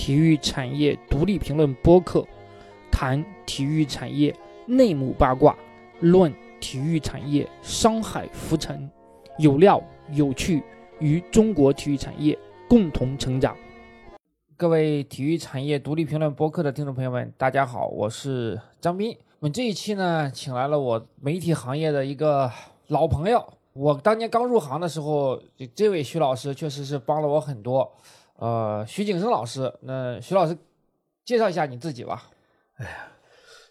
体育产业独立评论播客，谈体育产业内幕八卦，论体育产业商海浮沉，有料有趣，与中国体育产业共同成长。各位体育产业独立评论播客的听众朋友们，大家好，我是张斌。我们这一期呢，请来了我媒体行业的一个老朋友。我当年刚入行的时候，这位徐老师确实是帮了我很多。呃，徐景生老师，那徐老师介绍一下你自己吧。哎呀，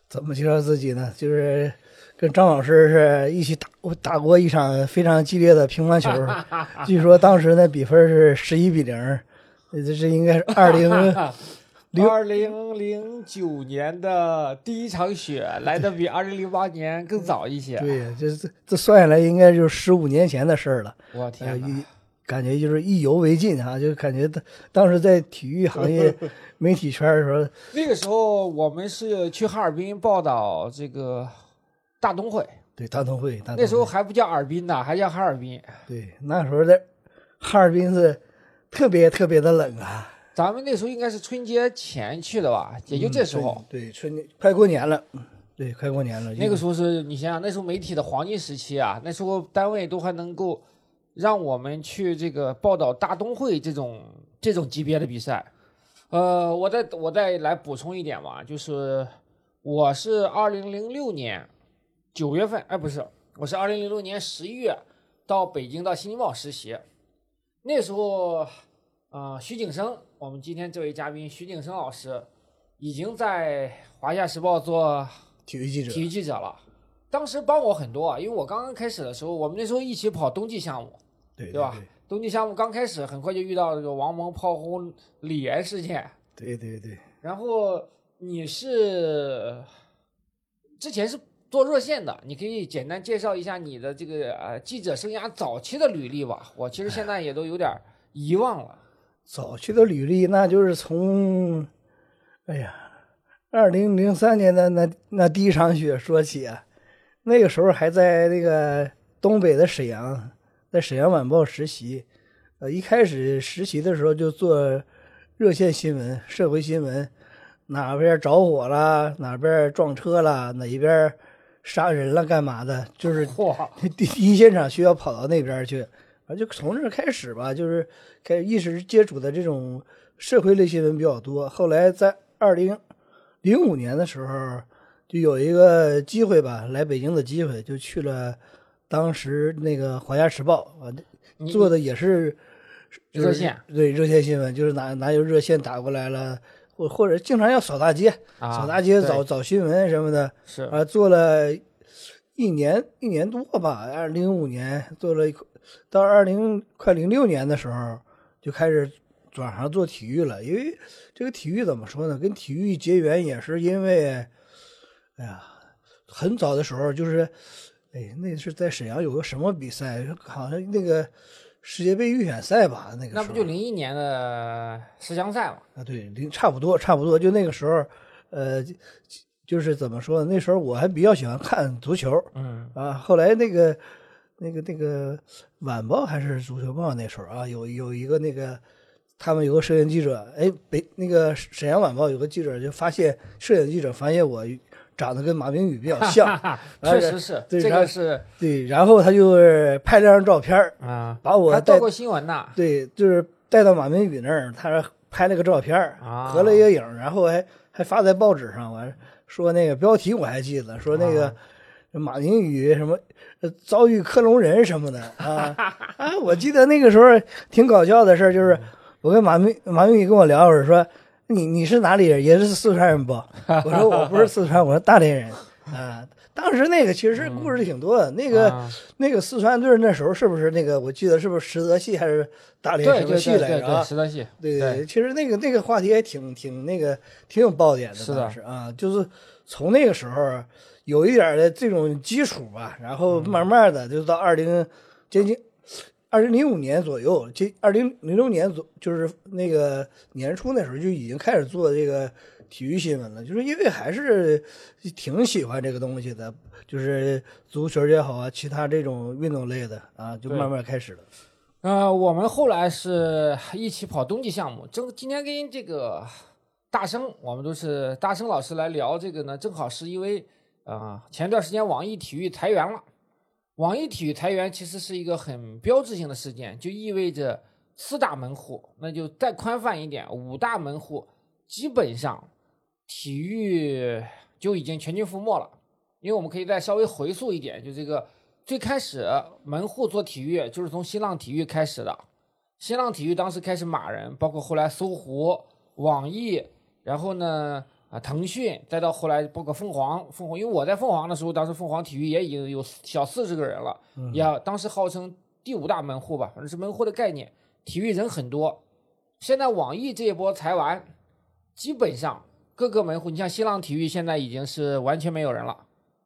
怎么介绍自己呢？就是跟张老师是一起打打过一场非常激烈的乒乓球，据说当时那比分是十一比零。这是应该是二零 零二零零九年的第一场雪，来的比二零零八年更早一些。对呀，这这这算下来应该就是十五年前的事儿了。我天一感觉就是意犹未尽啊！就感觉当当时在体育行业 媒体圈的时候，那个时候我们是去哈尔滨报道这个大东会。对，大东会。那时候还不叫尔滨呢，还叫哈尔滨。对，那时候的哈尔滨是。特别特别的冷啊！咱们那时候应该是春节前去的吧，也就这时候。对，春节快过年了，对，快过年了。那个时候是你想想，那时候媒体的黄金时期啊，那时候单位都还能够让我们去这个报道大东会这种这种级别的比赛。呃，我再我再来补充一点吧，就是我是二零零六年九月份，哎，不是，我是二零零六年十一月到北京到《新京报》实习。那时候，啊，徐景生，我们今天这位嘉宾徐景生老师，已经在《华夏时报》做体育记者，体育记者了。当时帮我很多啊，因为我刚刚开始的时候，我们那时候一起跑冬季项目，对对吧？冬季项目刚开始，很快就遇到这个王蒙炮轰李岩事件，对对对。然后你是之前是。做热线的，你可以简单介绍一下你的这个呃记者生涯早期的履历吧。我其实现在也都有点遗忘了。早期的履历，那就是从，哎呀，二零零三年的那那第一场雪说起啊。那个时候还在那个东北的沈阳，在沈阳晚报实习。呃，一开始实习的时候就做热线新闻、社会新闻，哪边着火了，哪边撞车了，哪一边。杀人了干嘛的？就是 第第一现场需要跑到那边去，啊，就从这开始吧，就是开始一直接触的这种社会类新闻比较多。后来在二零零五年的时候，就有一个机会吧，来北京的机会，就去了当时那个《华夏时报》啊，做的也是热线，对热线新闻，就是哪哪有热线打过来了。或或者经常要扫大街，扫大街找找新闻什么的，是啊，做了一年一年多吧，二零零五年做了，到二零快零六年的时候就开始转行做体育了。因为这个体育怎么说呢？跟体育结缘也是因为，哎呀，很早的时候就是，哎，那是在沈阳有个什么比赛，好像那个。世界杯预选赛吧，那个那不就零一年的十强赛吗？啊，对，零差不多，差不多，就那个时候，呃，就是怎么说呢？那时候我还比较喜欢看足球，嗯啊，后来那个那个那个晚报还是足球报那时候啊，有有一个那个他们有个摄影记者，哎，北那个沈阳晚报有个记者就发现摄影记者发现我。长得跟马明宇比较 像，确实是，这个是对。然后他就是拍了张照片啊，把我还带过新闻呢。对，就是带到马明宇那儿，他拍了个照片合了一个影，然后还还发在报纸上。完说那个标题我还记得，说那个马明宇什么遭遇克隆人什么的 啊啊！我记得那个时候挺搞笑的事儿，就是我跟马明马明宇跟我聊会儿说。你你是哪里人？也是四川人不？我说我不是四川，我是大连人啊。当时那个其实故事挺多的，那个那个四川队那时候是不是那个？我记得是不是实德系还是大连什么系来着？实德系。对对，其实那个那个话题也挺挺那个挺有爆点的，是的，是啊，就是从那个时候有一点的这种基础吧，然后慢慢的就到二零接近。二零零五年左右，这二零零六年左就是那个年初那时候就已经开始做这个体育新闻了，就是因为还是挺喜欢这个东西的，就是足球也好啊，其他这种运动类的啊，就慢慢开始了。呃，我们后来是一起跑冬季项目，正今天跟这个大生，我们都是大生老师来聊这个呢，正好是因为啊、前段时间网易体育裁员了。网易体育裁员其实是一个很标志性的事件，就意味着四大门户，那就再宽泛一点，五大门户基本上体育就已经全军覆没了。因为我们可以再稍微回溯一点，就这个最开始门户做体育就是从新浪体育开始的。新浪体育当时开始码人，包括后来搜狐、网易，然后呢啊腾讯，再到后来包括凤凰，凤凰因为我在凤凰的时候，当时凤凰体育也已经有小四十个人了，也当时号称第五大门户吧，反正是门户的概念，体育人很多。现在网易这一波裁完，基本上各个门户，你像新浪体育现在已经是完全没有人了。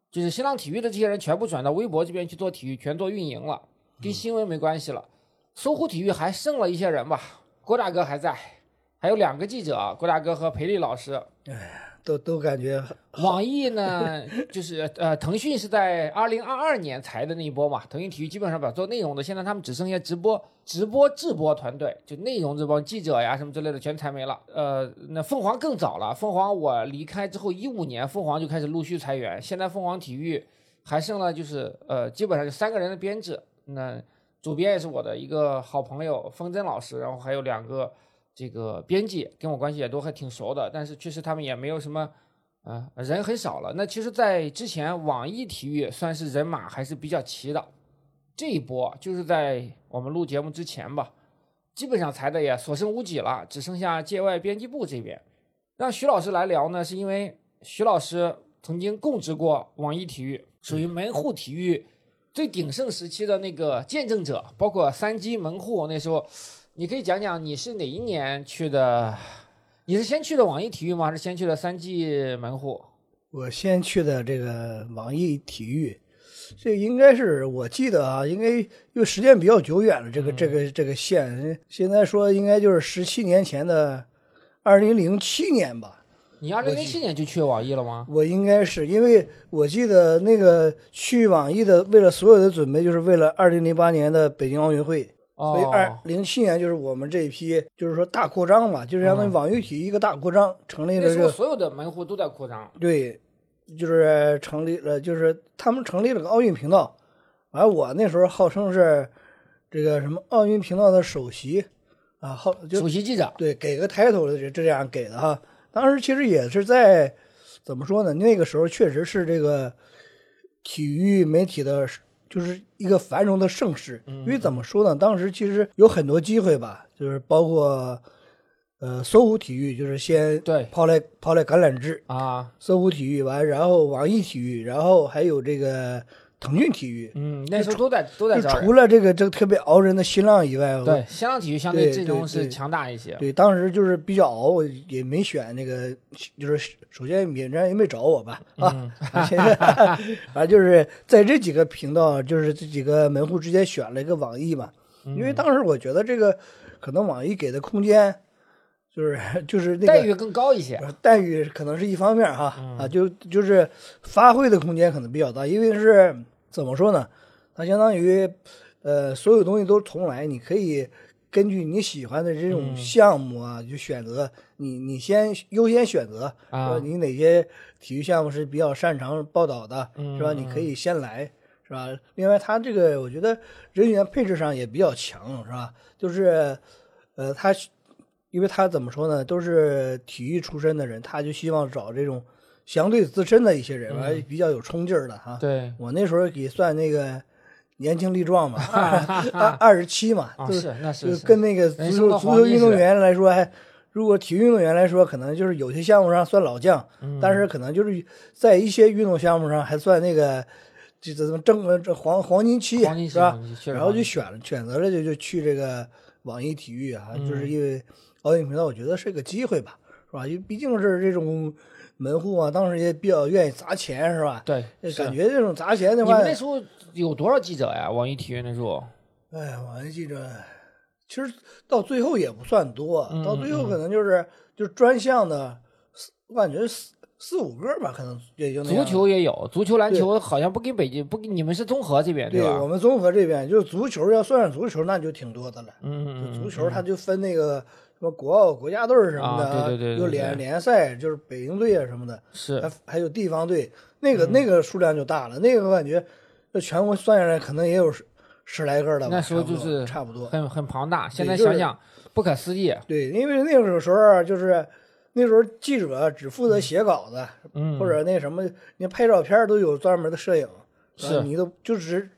就是新浪体育的这些人全部转到微博这边去做体育，全做运营了，跟新闻没关系了。搜狐体育还剩了一些人吧，郭大哥还在，还有两个记者，郭大哥和裴丽老师。哎都都感觉网易呢，就是呃，腾讯是在二零二二年裁的那一波嘛，腾讯体育基本上把做内容的，现在他们只剩下直播、直播制播团队，就内容这帮记者呀什么之类的全裁没了。呃，那凤凰更早了，凤凰我离开之后一五年，凤凰就开始陆续裁员，现在凤凰体育还剩了就是呃，基本上就三个人的编制，那主编也是我的一个好朋友风筝老师，然后还有两个。这个编辑跟我关系也都还挺熟的，但是确实他们也没有什么，啊、人很少了。那其实，在之前网易体育算是人马还是比较齐的，这一波就是在我们录节目之前吧，基本上裁的也所剩无几了，只剩下界外编辑部这边。让徐老师来聊呢，是因为徐老师曾经供职过网易体育，属于门户体育最鼎盛时期的那个见证者，包括三 G 门户那时候。你可以讲讲你是哪一年去的？你是先去的网易体育吗？还是先去的三 G 门户？我先去的这个网易体育，这应该是我记得啊，应该因为时间比较久远了，这个这个这个线，现在说应该就是十七年前的二零零七年吧。你二零零七年就去网易了吗？我应该是因为我记得那个去网易的，为了所有的准备，就是为了二零零八年的北京奥运会。所以二哦，零七年就是我们这一批，就是说大扩张嘛，就是相当于网易体育一个大扩张，成立那时候了这个所有的门户都在扩张。对，就是成立了，就是他们成立了个奥运频道，而我那时候号称是这个什么奥运频道的首席啊，号就首席记者，对给个 title 的这这样给的哈。当时其实也是在怎么说呢？那个时候确实是这个体育媒体的，就是一个繁荣的盛世。因为怎么说呢？当时其实有很多机会吧，就是包括呃搜狐体育，就是先对抛来抛来橄榄枝，啊，搜狐体育完，然后网易体育，然后还有这个腾讯体育。嗯，那时候都在都在。除了这个这个特别熬人的新浪以外，对，新浪体育相对对阵容对对是强大一些。对，当时就是比较熬，我也没选那个，就是首先免战也没找我吧，啊，嗯现在反正就是在这几个频道，就是这几个门户之间选了一个网易嘛，因为当时我觉得这个可能网易给的空间，就是就是那个待遇更高一些。呃待遇可能是一方面哈，嗯啊，就就是发挥的空间可能比较大，因为是怎么说呢？它相当于呃所有东西都重来，你可以根据你喜欢的这种嗯项目啊，就选择你你先优先选择，啊说你哪些体育项目是比较擅长报道的，嗯是吧？你可以先来。是吧？另外，它这个我觉得人员配置上也比较强，是吧？就是，呃，他因为他怎么说呢，都是体育出身的人，他就希望找这种相对资深的一些人，还、比较有冲劲儿的哈。嗯对我那时候也算那个年轻力壮嘛，二二二十七嘛，啊，就是那是就跟那个足球足球运动员来说，还如果体育运动员来说，可能就是有些项目上算老将，嗯但是可能就是在一些运动项目上还算那个这这怎么正呃这黄黄金期是吧然后就选了选择了就就去这个网易体育啊，嗯就是因为奥运频道，我觉得是个机会吧，是吧？因为毕竟是这种门户啊，当时也比较愿意砸钱，是吧？对，感觉这种砸钱的话你们，那时候有多少记者呀？网易体育那时候？哎呀，网易记者其实到最后也不算多，嗯到最后可能就是就是专项的，我感觉四四五个吧，可能也就那足球也有，足球、篮球好像不跟北京不跟你们是综合这边对吧？我们综合这边就是足球，要算上足球那就挺多的了。嗯嗯嗯，就足球它就分那个什么国奥、国家队什么的啊对对对对有对联联赛，就是北京队啊什么的，是还还有地方队，那嗯个那个数量就大了。那个我感觉，这全国算下来可能也有十十来个了吧。那时候就是差不多。很很庞大。现在就是想想不可思议。对，因为那个时候啊就是那时候记者只负责写稿子，嗯，或者那什么，你拍照片都有专门的摄影，是你都就只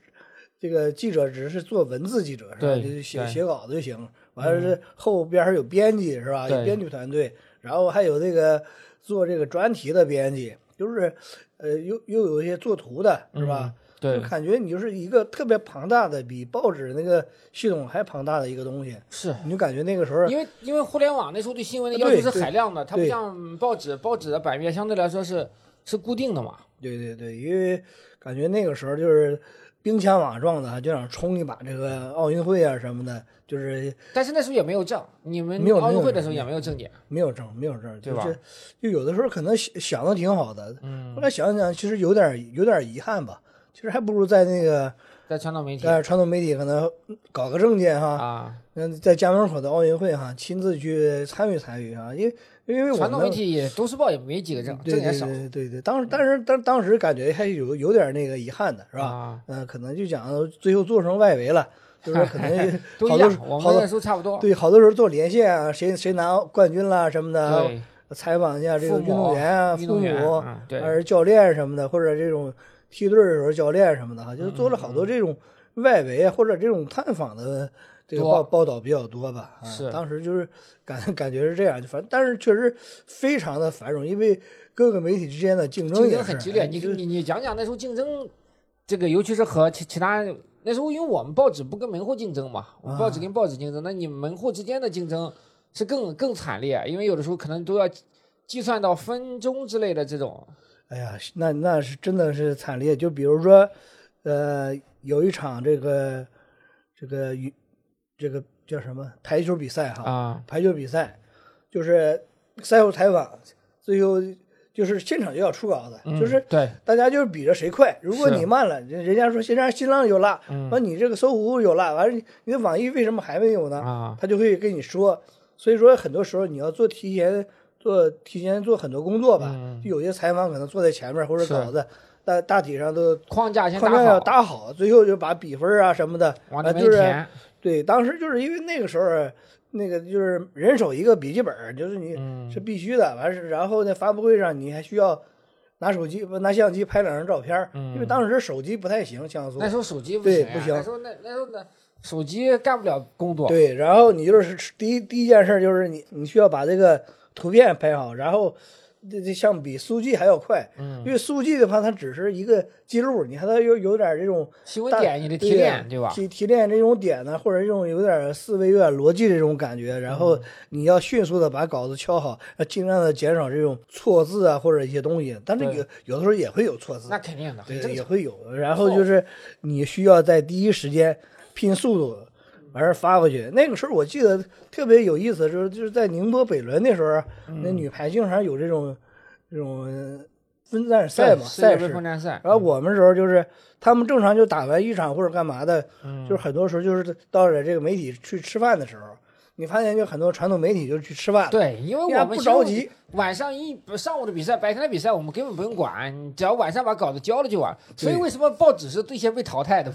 这个记者只是做文字记者是吧？对就写写稿子就行。完了是后边还有编辑是吧？有编辑团队，然后还有这个做这个专题的编辑，就是呃又又有一些做图的是吧？对就，感觉你就是一个特别庞大的，比报纸那个系统还庞大的一个东西，是你就感觉那个时候因为因为互联网那时候对新闻的要求是海量的，它不像报纸，报纸的版面相对来说是是固定的嘛。对对对，因为感觉那个时候就是兵强马壮的，就想冲一把这个奥运会啊什么的，就是但是那时候也没有证，你们没有奥运会的时候也没有证件。没有证，没有证，对吧？就是就有的时候可能想想的挺好的，嗯。后，来想想其实有点有点遗憾吧，其实还不如在那个在传统媒体。在传统媒体可能搞个证件哈，啊，嗯，在家门口的奥运会哈，亲自去参与参与啊，因为因为我传统们媒体也都市报也没几个证，证也少对对对，当时但是当当时感觉还有有点那个遗憾的是吧？啊，嗯、可能就讲最后做成外围了，就是可能 都好多，我好多们那时候差不多。对好多时候做连线啊，谁谁拿冠军啦什么的，采访一下这个运动员啊、父母还是教练什么的，或者这种梯队的时候教练什么的哈，就是做了好嗯多这种外围啊或者这种探访的这个报报道比较多吧。啊是当时就是感 感觉是这样，反正但是确实非常的繁荣，因为各个媒体之间的竞争竞也很激烈。你你你讲讲那时候竞争，这个尤其是和其其他那时候，因为我们报纸不跟门户竞争嘛，我们报纸跟报纸竞争，那你门户之间的竞争是更更惨烈，因为有的时候可能都要计算到分钟之类的这种。哎呀，那那是真的是惨烈。就比如说，呃，有一场这个这个羽这个叫什么排球比赛哈，啊，排球比赛就是赛后采访，最后就是现场就要出稿子，嗯就是对，大家就是比着谁快。如果你慢了，人人家说现在新浪有了，嗯完你这个搜狐有了，完了你网易为什么还没有呢？啊，他就会跟你说。所以说，很多时候你要做提前做提前做很多工作吧。嗯就有些采访可能坐在前面或者稿子，大大体上都框架先框架要打好，打好，最后就把比分啊什么的，就是填。对，当时就是因为那个时候，那个就是人手一个笔记本，就是你嗯是必须的。完事，然后呢，发布会上你还需要拿手机不拿相机拍两张照片儿，因为当时手机不太行，像素嗯那。时候手机不行呀，对不行那时候那那时候那手机干不了工作。对，然后你就是第一第一件事就是你你需要把这个图片拍好，然后相比速记还要快，嗯因为速记的话它只是一个记录，你看它有有点这种大新闻点你得提炼，对吧？提提炼这种点呢，或者这种有点思维、有点逻辑这种感觉，然嗯后你要迅速的把稿子敲好，要尽量的减少这种错字啊或者一些东西。但是有有的时候也会有错字那，肯定的，对，也会有。然后就是你需要在第一时间拼速度，完事儿发过去。那个时候我记得特别有意思，就是就是在宁波北仑那时候，嗯那女排经常有这种这种分站赛嘛，赛事分。站赛，然后我们时候就是他们正常就打完一场或者干嘛的，嗯就是很多时候就是到了这个媒体去吃饭的时候，你发现就很多传统媒体就去吃饭了，对，因为我们不着急，晚上一上午的比赛，白天的比赛我们根本不用管，只要晚上把稿子交了就完。所以为什么报纸是最先被淘汰的？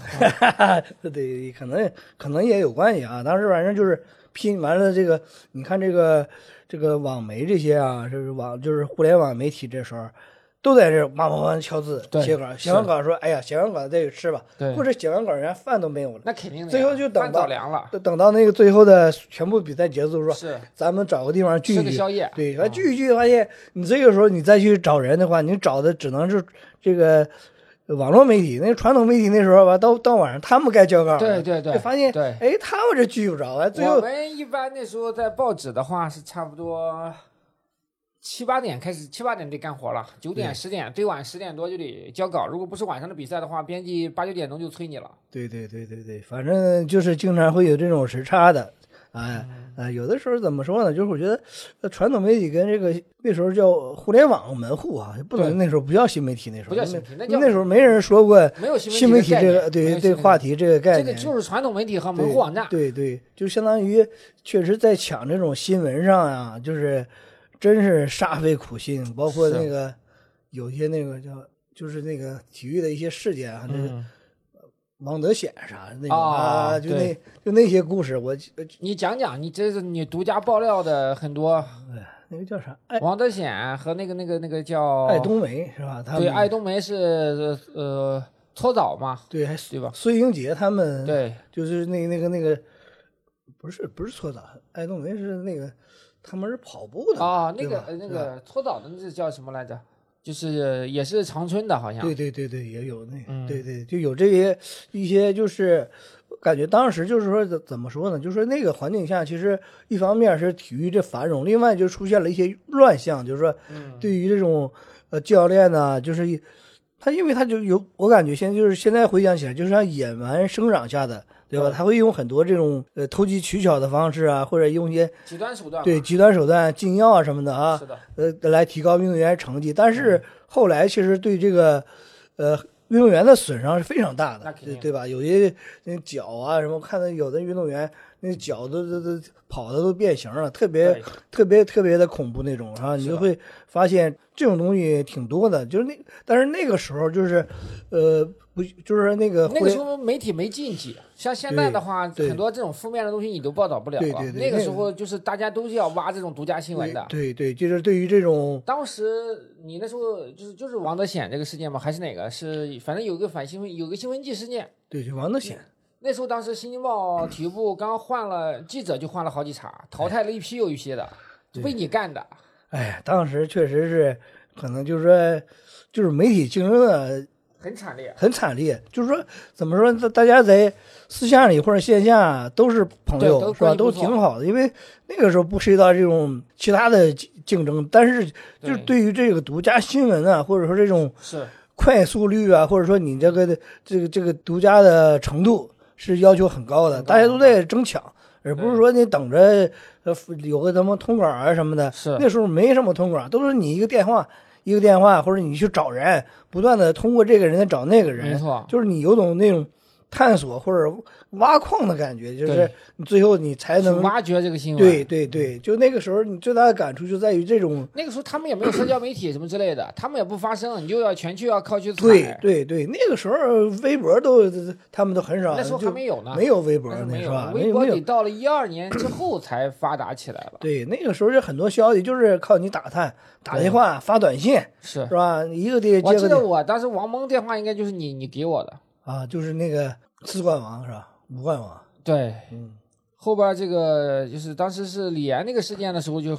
对，可能可能也有关系啊。当时反正就是拼完了这个，你看这个这个网媒这些啊，就是网就是互联网媒体这时候。都在这忙忙忙敲字写稿，写完稿说：“哎呀，写完稿再去吃吧。”对或者写完稿人家饭都没有了。那肯定的。最后就等饭到凉了，等到那个最后的全部比赛结束说：“是咱们找个地方聚一聚。宵夜。对，聚一聚，发现你这个时候你再去找人的话，你找的只能是这个网络媒体，那个传统媒体那时候吧，到到晚上他们该交稿了，对对对就发现对哎，他们这聚不着，完最后我们一般那时候在报纸的话是差不多七八点开始，七八点得干活了，九点十点最晚十点多就得交稿。如果不是晚上的比赛的话，编辑八九点钟就催你了。对对对对对，反正就是经常会有这种时差的，哎，呃，有的时候怎么说呢？就是我觉得，呃，传统媒体跟这个那时候叫互联网门户啊，不能那时候不叫新媒体，那时候那不叫新媒体，那那时候没人说过没有新媒体这个对这个话题这个概这念，个就是传统媒体和门户网站。对对，就相当于确实在抢这种新闻上啊，就是真是煞费苦心，包括那个有些那个叫就是那个体育的一些事件啊，这个嗯，王德显啥的那种啊啊，就那就那些故事，我呃你讲讲，你这是你独家爆料的很多，那个叫啥爱王德显和那个那个那个叫艾冬梅是吧？他对艾冬梅是呃搓澡嘛，对还对吧？孙英杰他们对，就是那那个那个不是不是搓澡，艾冬梅是那个他们是跑步的啊，那个呃那个搓澡的那叫什么来着？就是也是长春的，好像。对对对对，也有那对对，就有这些一些，就是感觉当时就是说怎怎么说呢？就是说那个环境下，其实一方面是体育这繁荣，另外就出现了一些乱象，就是说嗯。对于这种呃教练呢，就是他因为他就有我感觉现在就是现在回想起来，就是像野蛮生长下的，对吧？他会用很多这种呃投机取巧的方式啊，或者用一些极端手段，对极端手段、禁药啊什么的啊，是的，呃，来提高运动员成绩。但嗯是后来其实对这个，呃，运动员的损伤是非常大的对对吧？有些那脚啊什么，看到有的运动员那脚都都都跑的都变形了，特别特别特别的恐怖那种啊！你就会发现这种东西挺多的，就是那但是那个时候就是，呃，不就是那个那个时候媒体没禁忌，像现在的话，很多这种负面的东西你都报道不了了。对对对那个时候就是大家都是要挖这种独家新闻的。对对，就是对于这种当时你那时候就是就是王德显这个事件吗？还是哪个？是反正有个反新闻，有个新闻记事件。对就王德显，那时候当时《新京报》体育部刚换了记者，就换了好几茬，淘汰了一批又一批的，就被你干的。哎，当时确实是可能就是说，就是媒体竞争的很惨烈。很惨烈，就是说怎么说，大大家在私下里或者线下都是朋友，是吧？都挺好的，因为那个时候不涉及到这种其他的竞竞争，但是就是对对于这个独家新闻啊，或者说这种是快速率啊，或者说你这个这个这个独家的程度是要求很高的，大家都在争抢，而不是说你等着呃有个什么通稿啊什么的。是那时候没什么通稿，都是你一个电话一个电话，或者你去找人，不断的通过这个人找那个人，没错，就是你有种那种探索或者挖矿的感觉，就是你最后你才能挖掘这个新闻。对对对，就那个时候你最大的感触就在于这种。那个时候他们也没有社交媒体什么之类的，他们也不发声，你就要全去要靠去踩。对对对，那个时候微博都他们都很少，那时候还没有呢，没有微博那时候没有那是吧？微博得到了一二年之后才发达起来了。对，那个时候就很多消息就是靠你打探、打电话、发短信，是是吧？一个电我记得我当时王蒙电话应该就是你你给我的，啊，就是那个四冠王是吧？五冠王，对，嗯，后边这个就是当时是李岩那个事件的时候就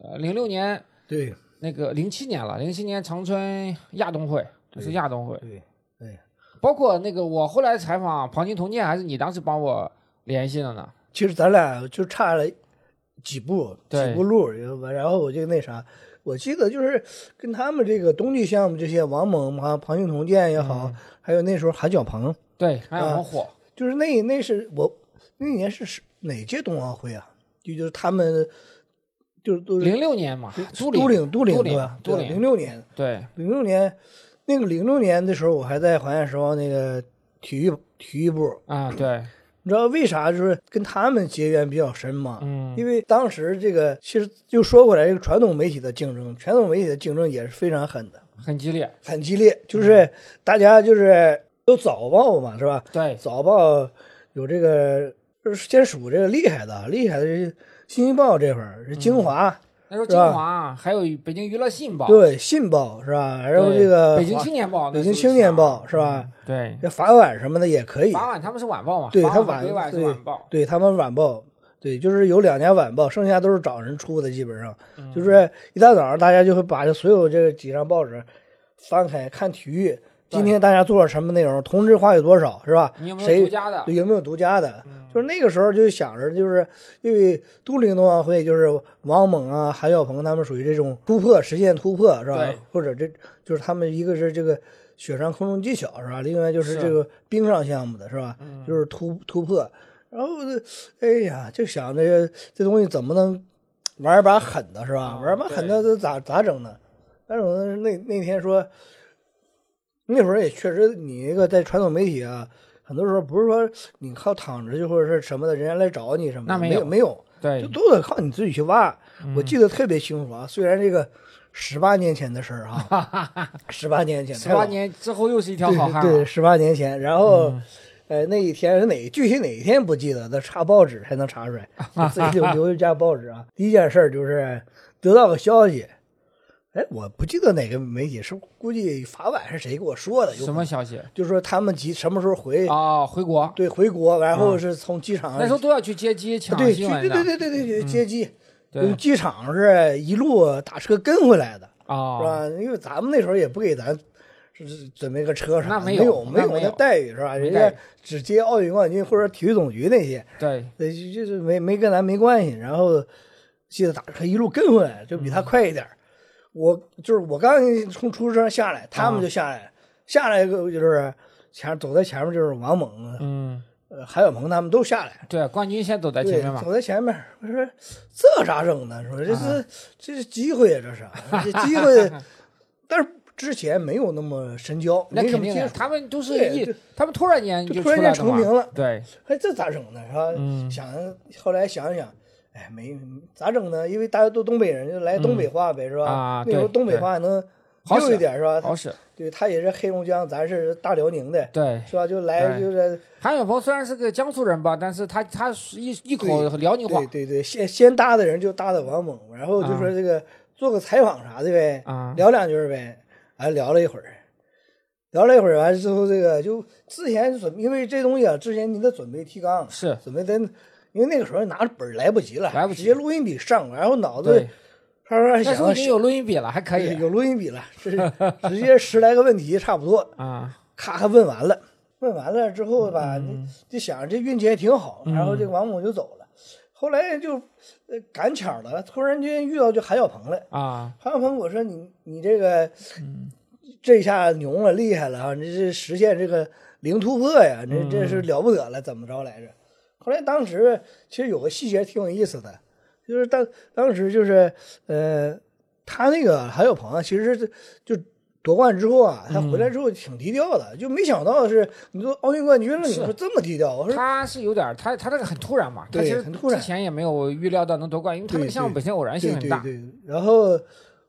呃零六年对那个零七年了，零七年长春亚冬会就是亚冬会，对对。包括那个我后来采访庞金童健，还是你当时帮我联系的呢？其实咱俩就差了几步几步路，然后我就那啥，我记得就是跟他们这个冬季项目这些王猛啊、庞庆同健也好，嗯。还有那时候韩晓鹏，对，还有啊很火，就是那那是我那年是是哪届冬奥会啊？就就是他们就是都是零六年嘛，都都领都领都岭对零，六年对，零六年那个零六年的时候，我还在华夏时报那个体育体育部，啊对，你知道为啥就是跟他们结缘比较深吗？嗯，因为当时这个其实就说回来，这个传统媒体的竞争，传统媒体的竞争也是非常狠的，很激烈，很激烈。就是大家就是都早报嘛，是吧？对，早报有这个，就是先数这个厉害的，厉害的是《新京报》这会儿是京华，那时候是吧金华还有北京娱乐信报，对，《信报》是吧？然后这个北京青年报，北京青年报是吧？对，这法晚什么的也可以，法晚他们是晚报嘛，对他晚对晚报，对他们晚报，对，就是有两家晚报，剩下都是找人出的，基本上、嗯就是一大早上大家就会把这所有这几张报纸翻开看体育，今天大家做了什么内容，同质化有多少，是吧？你有没有谁独家的？有没有独家的？嗯就是那个时候就想着，就是因为都灵冬奥会，就是王猛啊、韩晓鹏他们属于这种突破，实现突破，是吧？或者这就是他们一个是这个雪上空中技巧，是吧？另外就是是这个冰上项目的，是吧？嗯就是突突破。然后哎呀，就想这个这东西怎么能玩一把狠的，是吧？啊玩一把狠的，这咋咋整呢？但是我？那那天说，那会儿也确实，你那个在传统媒体啊，很多时候不是说你靠躺着就或者是什么的，人家来找你什么的，那没有没没有，对就，都得靠你自己去挖。嗯我记得特别清楚啊，虽然这个十八年前的事儿啊，十八年前，十八年之后又是一条好汉啊。对对，十八年前，然后。嗯呃，那一天是哪具体哪一天不记得，得查报纸才能查出来。就 自己就留一家报纸啊。第一件事儿就是得到个消息，哎，我不记得哪个媒体是，估计法晚是谁给我说的？有什么消息？就是说他们几什么时候回？啊，回国。对，回国，然后是从机场。那时候都要去接机抢对。对对对对对，接机。机场是一路打车跟回来的，是哦，吧？因为咱们那时候也不给咱是准备个车啥的，那没没有没有那待遇是吧？人家只接奥运冠军或者体育总局那些，对，对，就就是没没跟咱没关系。然后记得打车一路跟回来，就比他快一点儿。我就是我刚从出租车上下来，他们就下来，下来一个就是前走在前面就是王猛、嗯，呃韩晓鹏他们都下来，对，冠军先走在前面嘛。走在前面。我说这咋整呢？说这啊是、这是机会啊，这是这机会。但是之前没有那么深交，那肯定的，没什么。他们都是一，他们突然间就就突然间成名了对，哎，这咋整呢？是吧？嗯想后来想想，哎，没咋整呢？因为大家都东北人，就来东北话呗，是吧？啊那时候东北话能溜一点，是吧？好使。对他也是黑龙江，咱是大辽宁的，对，是吧？就来就是韩晓鹏虽然是个江苏人吧，但是他他是一一口辽宁话对对对，先先搭的人就搭的王猛，然后就说这个做个采访啥的呗，啊，聊两句呗，哎，聊了一会儿，聊了一会儿，完了之后，这个就之前准，因为这东西啊，之前你得准备提纲，是准备的，因为那个时候拿着本儿来不及了，来不及直接录音笔上，然后脑子对，刷刷那时候想已经有录音笔了，还可以有录音笔了，是直接十来个问题差不多，啊，咔咔问完了，问完了之后吧，嗯就想着这运气还挺好，然后这个王母就走了，后来就呃赶巧了，突然间遇到就韩晓鹏了。啊，韩晓鹏，我说你你这个，嗯这下牛了，厉害了啊！你这是实现这个零突破呀，这嗯这是了不得了，怎么着来着？后来当时其实有个细节挺有意思的，就是当当时就是呃，他那个还有朋友，其实是就夺冠之后啊，他回来之后挺低调的，就没想到是你说奥运冠军了，你说这么低调，我说他是有点他他这个很突然嘛，他其实很突然之前也没有预料到能夺冠，因为他那个项目本身偶然性很大对对对，然后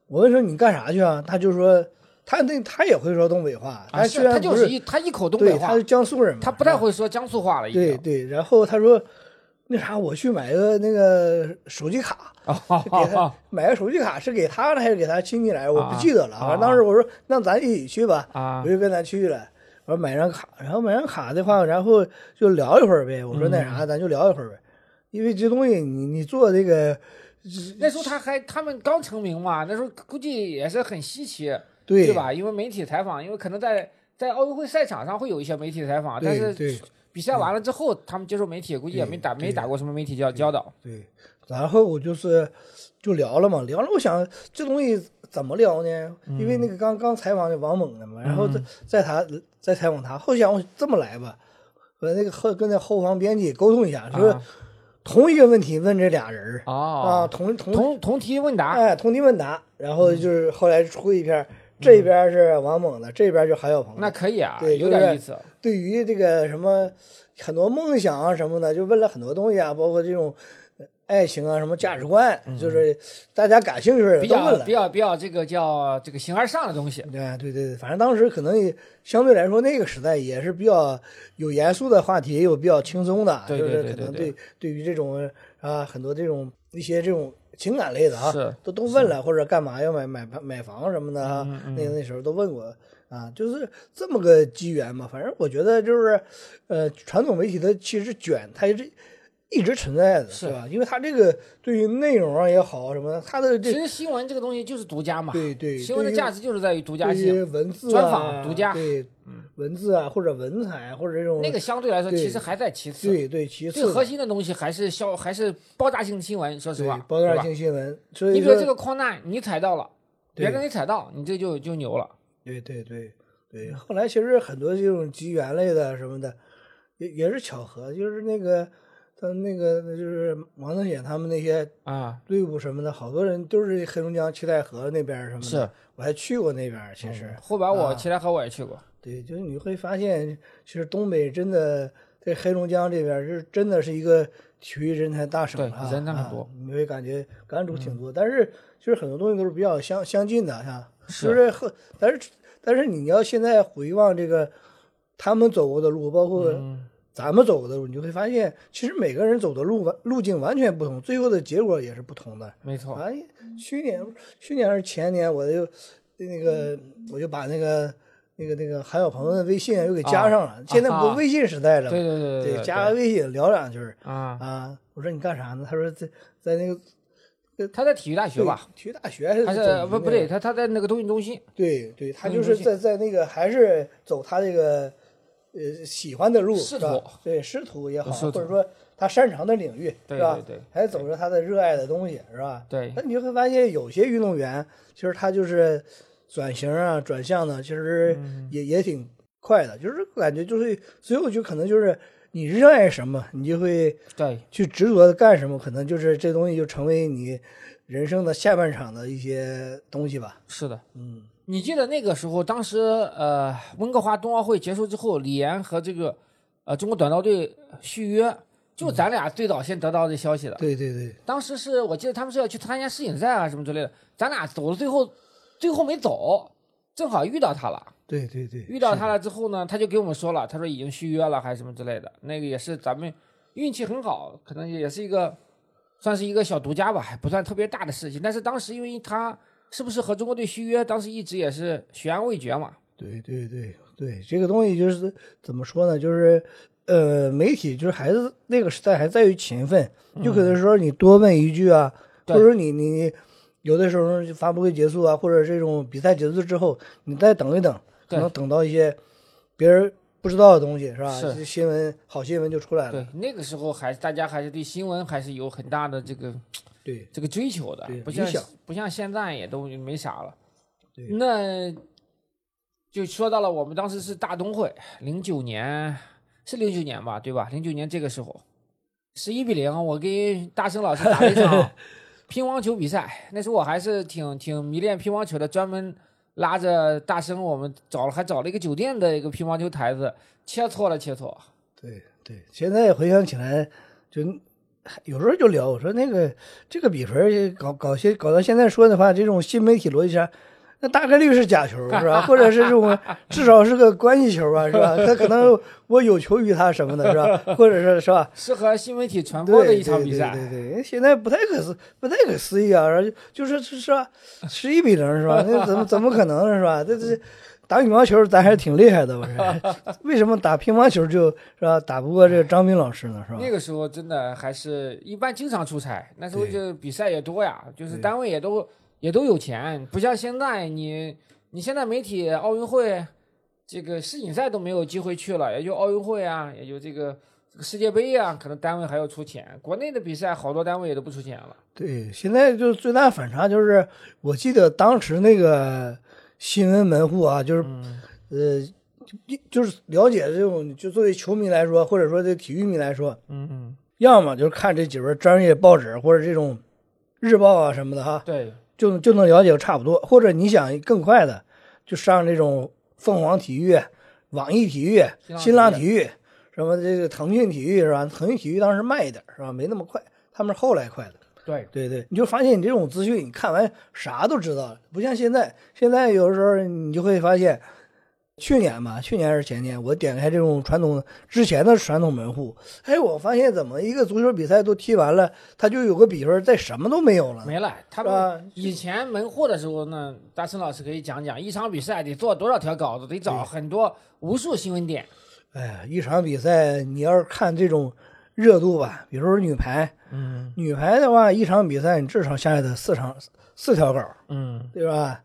我问说你干啥去啊？他就说他那他也会说东北话，啊，他是他就虽然不是一他一口东北，话他，是江苏人嘛，他不太会说江苏话了，对对，然后他说那啥，我去买个那个手机卡，啊给他买个手机卡是给他的还是给他亲戚来？我不记得了。啊反正当时我说那咱一起去吧，啊我就跟他去了。我说买张卡，然后买张卡的话，然后就聊一会儿呗。我说那啥，咱就聊一会儿呗，因为这东西你你做这个，那时候他还他们刚成名嘛，那时候估计也是很稀奇，对对吧？因为媒体采访，因为可能在在奥运会赛场上会有一些媒体采访，但是比赛完了之后，他们接受媒体估计也没打没打过什么媒体教教导。对，然后我就是就聊了嘛，聊了，我想这东西怎么聊呢？因为那个刚刚采访的王猛的嘛，然后再再他再采访他，后想我这么来吧，和那个后跟那后方编辑沟通一下，说啊同一个问题问这俩人儿啊，哦，同同同同题问答，哎同题问答，然后就是后来出一篇，这边是王猛的，这边就韩小鹏的，那可以啊，对有点意思。对于这个什么很多梦想啊什么的，就问了很多东西啊，包括这种呃爱情啊、什么价值观，就是大家感兴趣的比较比。较比较这个叫这个形而上的东西，对对对对，反正当时可能也相对来说那个时代也是比较有严肃的话题，也有比较轻松的，就是可能对对于这种啊很多这种一些这种情感类的啊，都都问了，或者干嘛要买买买房什么的啊，嗯嗯那那时候都问过啊，就是这么个机缘嘛。反正我觉得就是，呃，传统媒体的其实卷它也是一直存在的，是。是吧？因为它这个对于内容啊也好什么的，它的这其实新闻这个东西就是独家嘛，对对新闻的价值就是在于独家性，文字啊、专访独家。嗯对，文字啊或者文采或者这种那个相对来说其实还在其次。对对，其次最核心的东西还是消还是爆炸性新闻，说实话，爆炸性新闻，所以你比如这个矿难，你踩到了，别人没踩到，你这就就牛了。对对对对，后来其实很多这种机缘类的什么的，也也是巧合，就是那个他那个就是王登显他们那些啊，队伍什么的，好多人都是黑龙江七台河那边什么的。是，我还去过那边，其实。后边我啊七台河我也去过，对，就是你会发现，其实东北真的在黑龙江这边儿是真的是一个体育人才大省对啊，人才很多啊你会感觉感触挺多。但是其实很多东西都是比较相相近的，哈，是就是和，但是但是你要现在回望这个他们走过的路，包括嗯，咱们走过的路，你就会发现，其实每个人走的路完路径完全不同，最后的结果也是不同的。没错，哎，去年去年还是前年，我就那个我就把那个那个那个韩小鹏的微信又给加上了。现在不啊是微信时代了吗？对对对对，加个微信聊两句儿啊，啊。我说你干啥呢？他说在在那个他在体育大学吧？体育大学还是不不对，他他在那个东运中心，对对，他就是在在那个还是走他这个呃喜欢的路，对师徒也好，或者说他擅长的领域，对是吧？对对还走着他的热爱的东西，是吧？对那你就会发现，有些运动员其实他就是转型啊、转向呢，其实嗯也、也挺快的，就是感觉就是所以我就可能就是你热爱什么，你就会对，去执着的干什么，可能就是这东西就成为你人生的下半场的一些东西吧。是的。嗯，你记得那个时候，当时呃，温哥华冬奥会结束之后，李岩和这个呃中国短道队续约，就咱俩最早先得到这消息的。对对对，当时是我记得他们是要去参加世锦赛啊什么之类的，咱俩走了最后，最后没走，正好遇到他了。对对对，遇到他了之后呢，他就给我们说了，他说已经续约了还是什么之类的。那个也是咱们运气很好，可能也是一个算是一个小独家吧，还不算特别大的事情。但是当时因为他是不是和中国队续约，当时一直也是悬而未决嘛。对对对对，这个东西就是怎么说呢？就是呃，媒体就是还是那个时代还在于勤奋，就可能说你多问一句啊，或者说你你有的时候发布会结束啊，或者这种比赛结束之后，你再等一等，可能等到一些别人不知道的东西是吧？是新闻好新闻就出来了。对，那个时候还大家还是对新闻还是有很大的这个对这个追求的，不像不像现在也都没啥了。对那就说到了我们当时是大东会，零九年是零九年吧，对吧？零九年这个时候，十一比零，我跟大生老师打了一场 乒乓球比赛。那时候我还是挺挺迷恋乒乓球的，专门拉着大生，我们找了还找了一个酒店的一个乒乓球台子，切磋了切磋。对对，现在回想起来，就有时候就聊，我说那个这个比分搞搞些搞到现在说的话，这种新媒体逻辑下，那大概率是假球 是吧？或者是这种至少是个关系球啊，是吧？他可能我有求于他什么的，是吧？或者是是吧？适合新媒体传播的一场比赛。对对对对，现在不太可思不太可思议啊！然后就是是是吧，十一比零是吧？那怎么怎么可能是吧？这这打羽毛球咱还是挺厉害的，我 是为什么打乒乓球就是吧打不过这个张斌老师呢？是吧？那个时候真的还是一般经常出差，那时候对就比赛也多呀，就是单位也都也都有钱，不像现在你你现在媒体奥运会这个世锦赛都没有机会去了，也就奥运会啊，也就这个这个世界杯啊，可能单位还要出钱，国内的比赛好多单位也都不出钱了。对，现在就是最大反差就是，我记得当时那个新闻门户啊，就是、嗯，呃，就就是了解这种，就作为球迷来说，或者说这体育迷来说，嗯嗯，要么就是看这几份专业报纸或者这种日报啊什么的哈，对，就就能了解差不多。或者你想更快的，就上这种凤凰体育、网易体育、新新浪体育，什么这个腾讯体育是吧？腾讯体育当时慢一点是吧？没那么快，他们是后来快的。对，对对，你就发现你这种资讯，你看完啥都知道了，不像现在。现在有的时候你就会发现，去年吧，去年还是前年，我点开这种传统之前的传统门户，哎，我发现怎么一个足球比赛都踢完了，他就有个比分，再什么都没有了，没了。他们以前门户的时候呢，大森老师可以讲讲，一场比赛得做多少条稿子，得找很多无数新闻点。哎呀，一场比赛你要是看这种热度吧，比如说女排，嗯女排的话，一场比赛你至少下来得四场四条稿，嗯，对吧？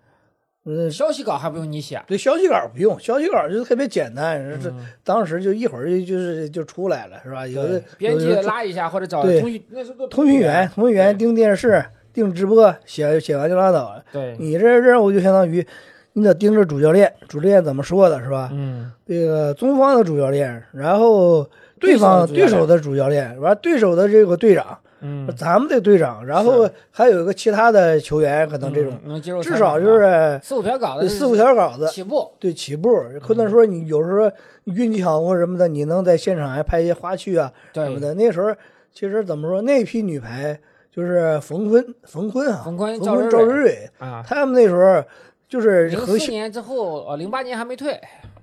嗯，消息稿还不用你写。对，消息稿不用，消息稿就特别简单，这、嗯当时就一会儿就就是就出来了，是吧？有的编辑拉一下或者找通讯，那时候通讯员，通讯员盯电视、盯直播，写写完就拉倒了。对，你这任务就相当于你得盯着主教练，主教练怎么说的，是吧？嗯这个中方的主教练，然后对方对手的主教练。完对手的这个队长，嗯，咱们的队长，然后还有一个其他的球员，可能这种至少就是四五条稿子，四五条稿子，起步，对起步，可能说你有时候运气好或什么的，你能在现场还拍一些花絮啊什么，的。那时候其实怎么说，那批女排就是冯坤、冯坤啊，冯坤冯坤、赵蕊。蕊啊，他们那时候就是零和四年之后，呃，零八年还没退，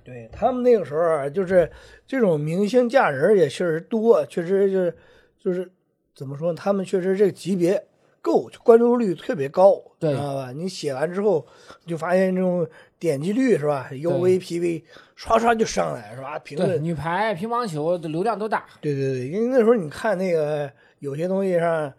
对他们那个时候啊就是这种明星嫁人也确实多，确实就是就是怎么说，他们确实这个级别够，关注率特别高，对知道吧？你写完之后，你就发现这种点击率是吧？UVPV 刷刷就上来是吧？评，论，女排、乒乓球的流量都大，对对对，因为那时候你看那个有些东西上。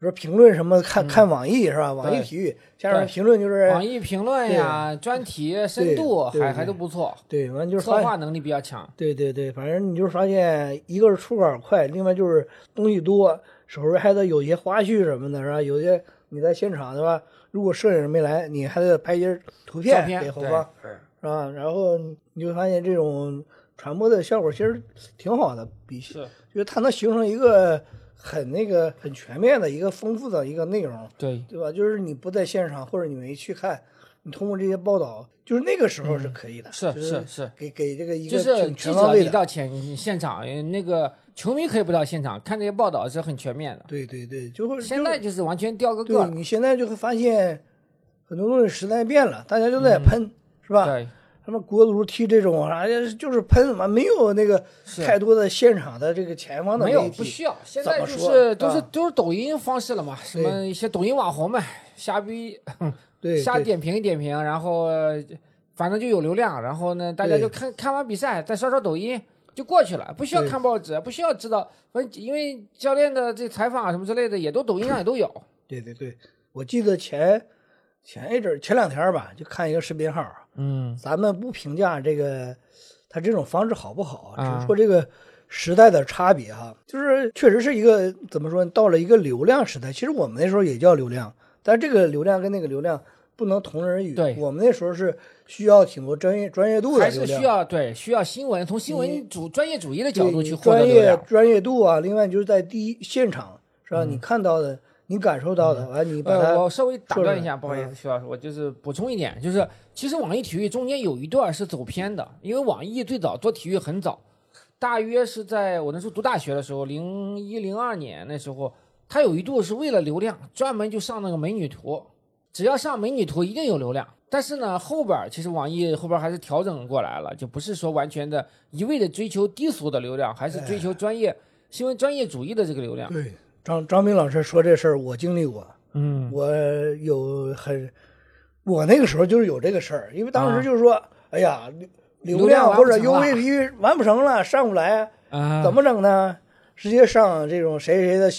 说评论什么看、看网易是吧？网易体育下面评论就是网易评论呀、专题深度还还都不错，对，完就是策划能力比较强。对对对，反正你就是发现，一个是出稿快，另外就是东西多，手上还得有些花絮什么的，是吧？有些你在现场对吧？如果摄影师没来，你还得拍一些图片对给后方，是吧？然后你就发现这种传播的效果其实挺好的，比是，就是它能形成一个很那个很全面的一个丰富的一个内容，对，对吧？就是你不在现场或者你没去看，你通过这些报道，就是那个时候是可以的，是是是，给给这个一个就是全记者你全方位的。到现现场，呃那个球迷可以不到现场看这些报道是很全面的。对对对，就会现在就是完全掉个个。你现在就会发现很多东西时代变了，大家都在喷，是吧？什么国足踢这种啊，就是喷嘛，没有那个太多的现场的这个前方的没有不需要，现在就是都是啊都是抖音方式了嘛，什么一些抖音网红们瞎逼对 对瞎点评点评，然后呃反正就有流量，然后呢大家就看看完比赛再刷刷抖音就过去了，不需要看报纸，不需要知道，反正因为教练的这采访啊什么之类的也都抖音上也都有。对对对，我记得前前一阵前两天吧，就看一个视频号，嗯咱们不评价这个他这种方式好不好，只啊是说这个时代的差别哈，就是确实是一个怎么说，到了一个流量时代。其实我们那时候也叫流量，但这个流量跟那个流量不能同日而语。对我们那时候是需要挺多专业专业度的还是，需要对需要新闻，从新闻主专业主义的角度去获得专业。专业度啊。另外就是在第一现场是吧？嗯你看到的，你感受到的，完、你把呃，我稍微打断一下，不好意嗯思，徐老师，我就是补充一点，就是其实网易体育中间有一段是走偏的，因为网易最早做体育很早，大约是在我那时候读大学的时候，零一零二年那时候，它有一度是为了流量，专门就上那个美女图，只要上美女图一定有流量。但是呢，后边其实网易后边还是调整过来了，就不是说完全的一味的追求低俗的流量，还是追求专业、新闻专业主义的这个流量。对张张斌老师说这事儿，我经历过。嗯，我有很，我那个时候就是有这个事儿，因为当啊时就是说，哎呀，流流量量或者 UVP 完不成了，上不来，啊，怎么整呢？直接上这种谁谁的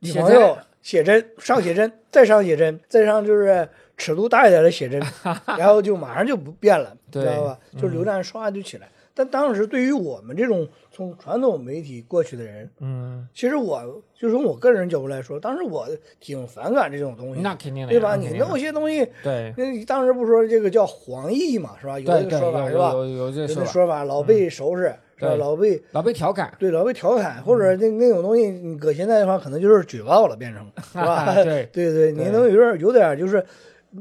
女朋友写真，上写真，再上写真，再上就是尺度大一点的写真，然后就马上就不变了，知道吧？就流量唰就起来。但当时对于我们这种从传统媒体过去的人，嗯，其实我就从我个人角度来说，当时我挺反感这种东西，那肯定的，对吧？你那些东西，对那当时不说这个叫黄奕嘛，是吧？有这个说法是吧？有有有这有说法，老被收拾，是吧？对老被老被调侃，对老被调侃，或者那那种东西，你搁现在的话，可能就是举报了，变成 是吧？对对 对，你能有点有点就是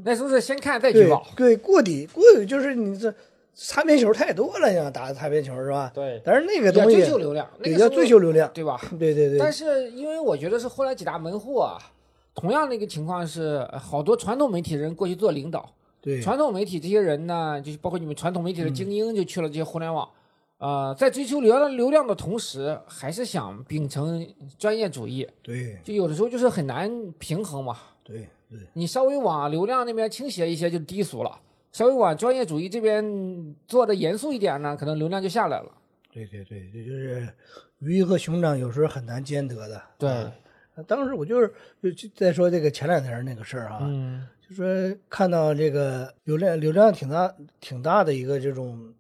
那时候是先看再举报，对过底过就是你这擦边球太多了，呀打擦边球是吧？对，但是那个要东西追求流量，那个时候追求流量，对吧？对对对但是因为我觉得是后来几大门户啊，同样的一个情况是，呃好多传统媒体人过去做领导，对传统媒体这些人呢，就是包括你们传统媒体的精英，就去了这些互联网。呃，在追求流量流量的同时，还是想秉承专业主义，对就有的时候就是很难平衡嘛。对对你稍微往流量那边倾斜一些，就低俗了；稍微往专业主义这边做的严肃一点呢，可能流量就下来了。对对对，这就是鱼和熊掌有时候很难兼得的。对啊当时我就是再说这个前两天那个事儿啊，嗯就说看到这个流量流量挺大挺大的一个这种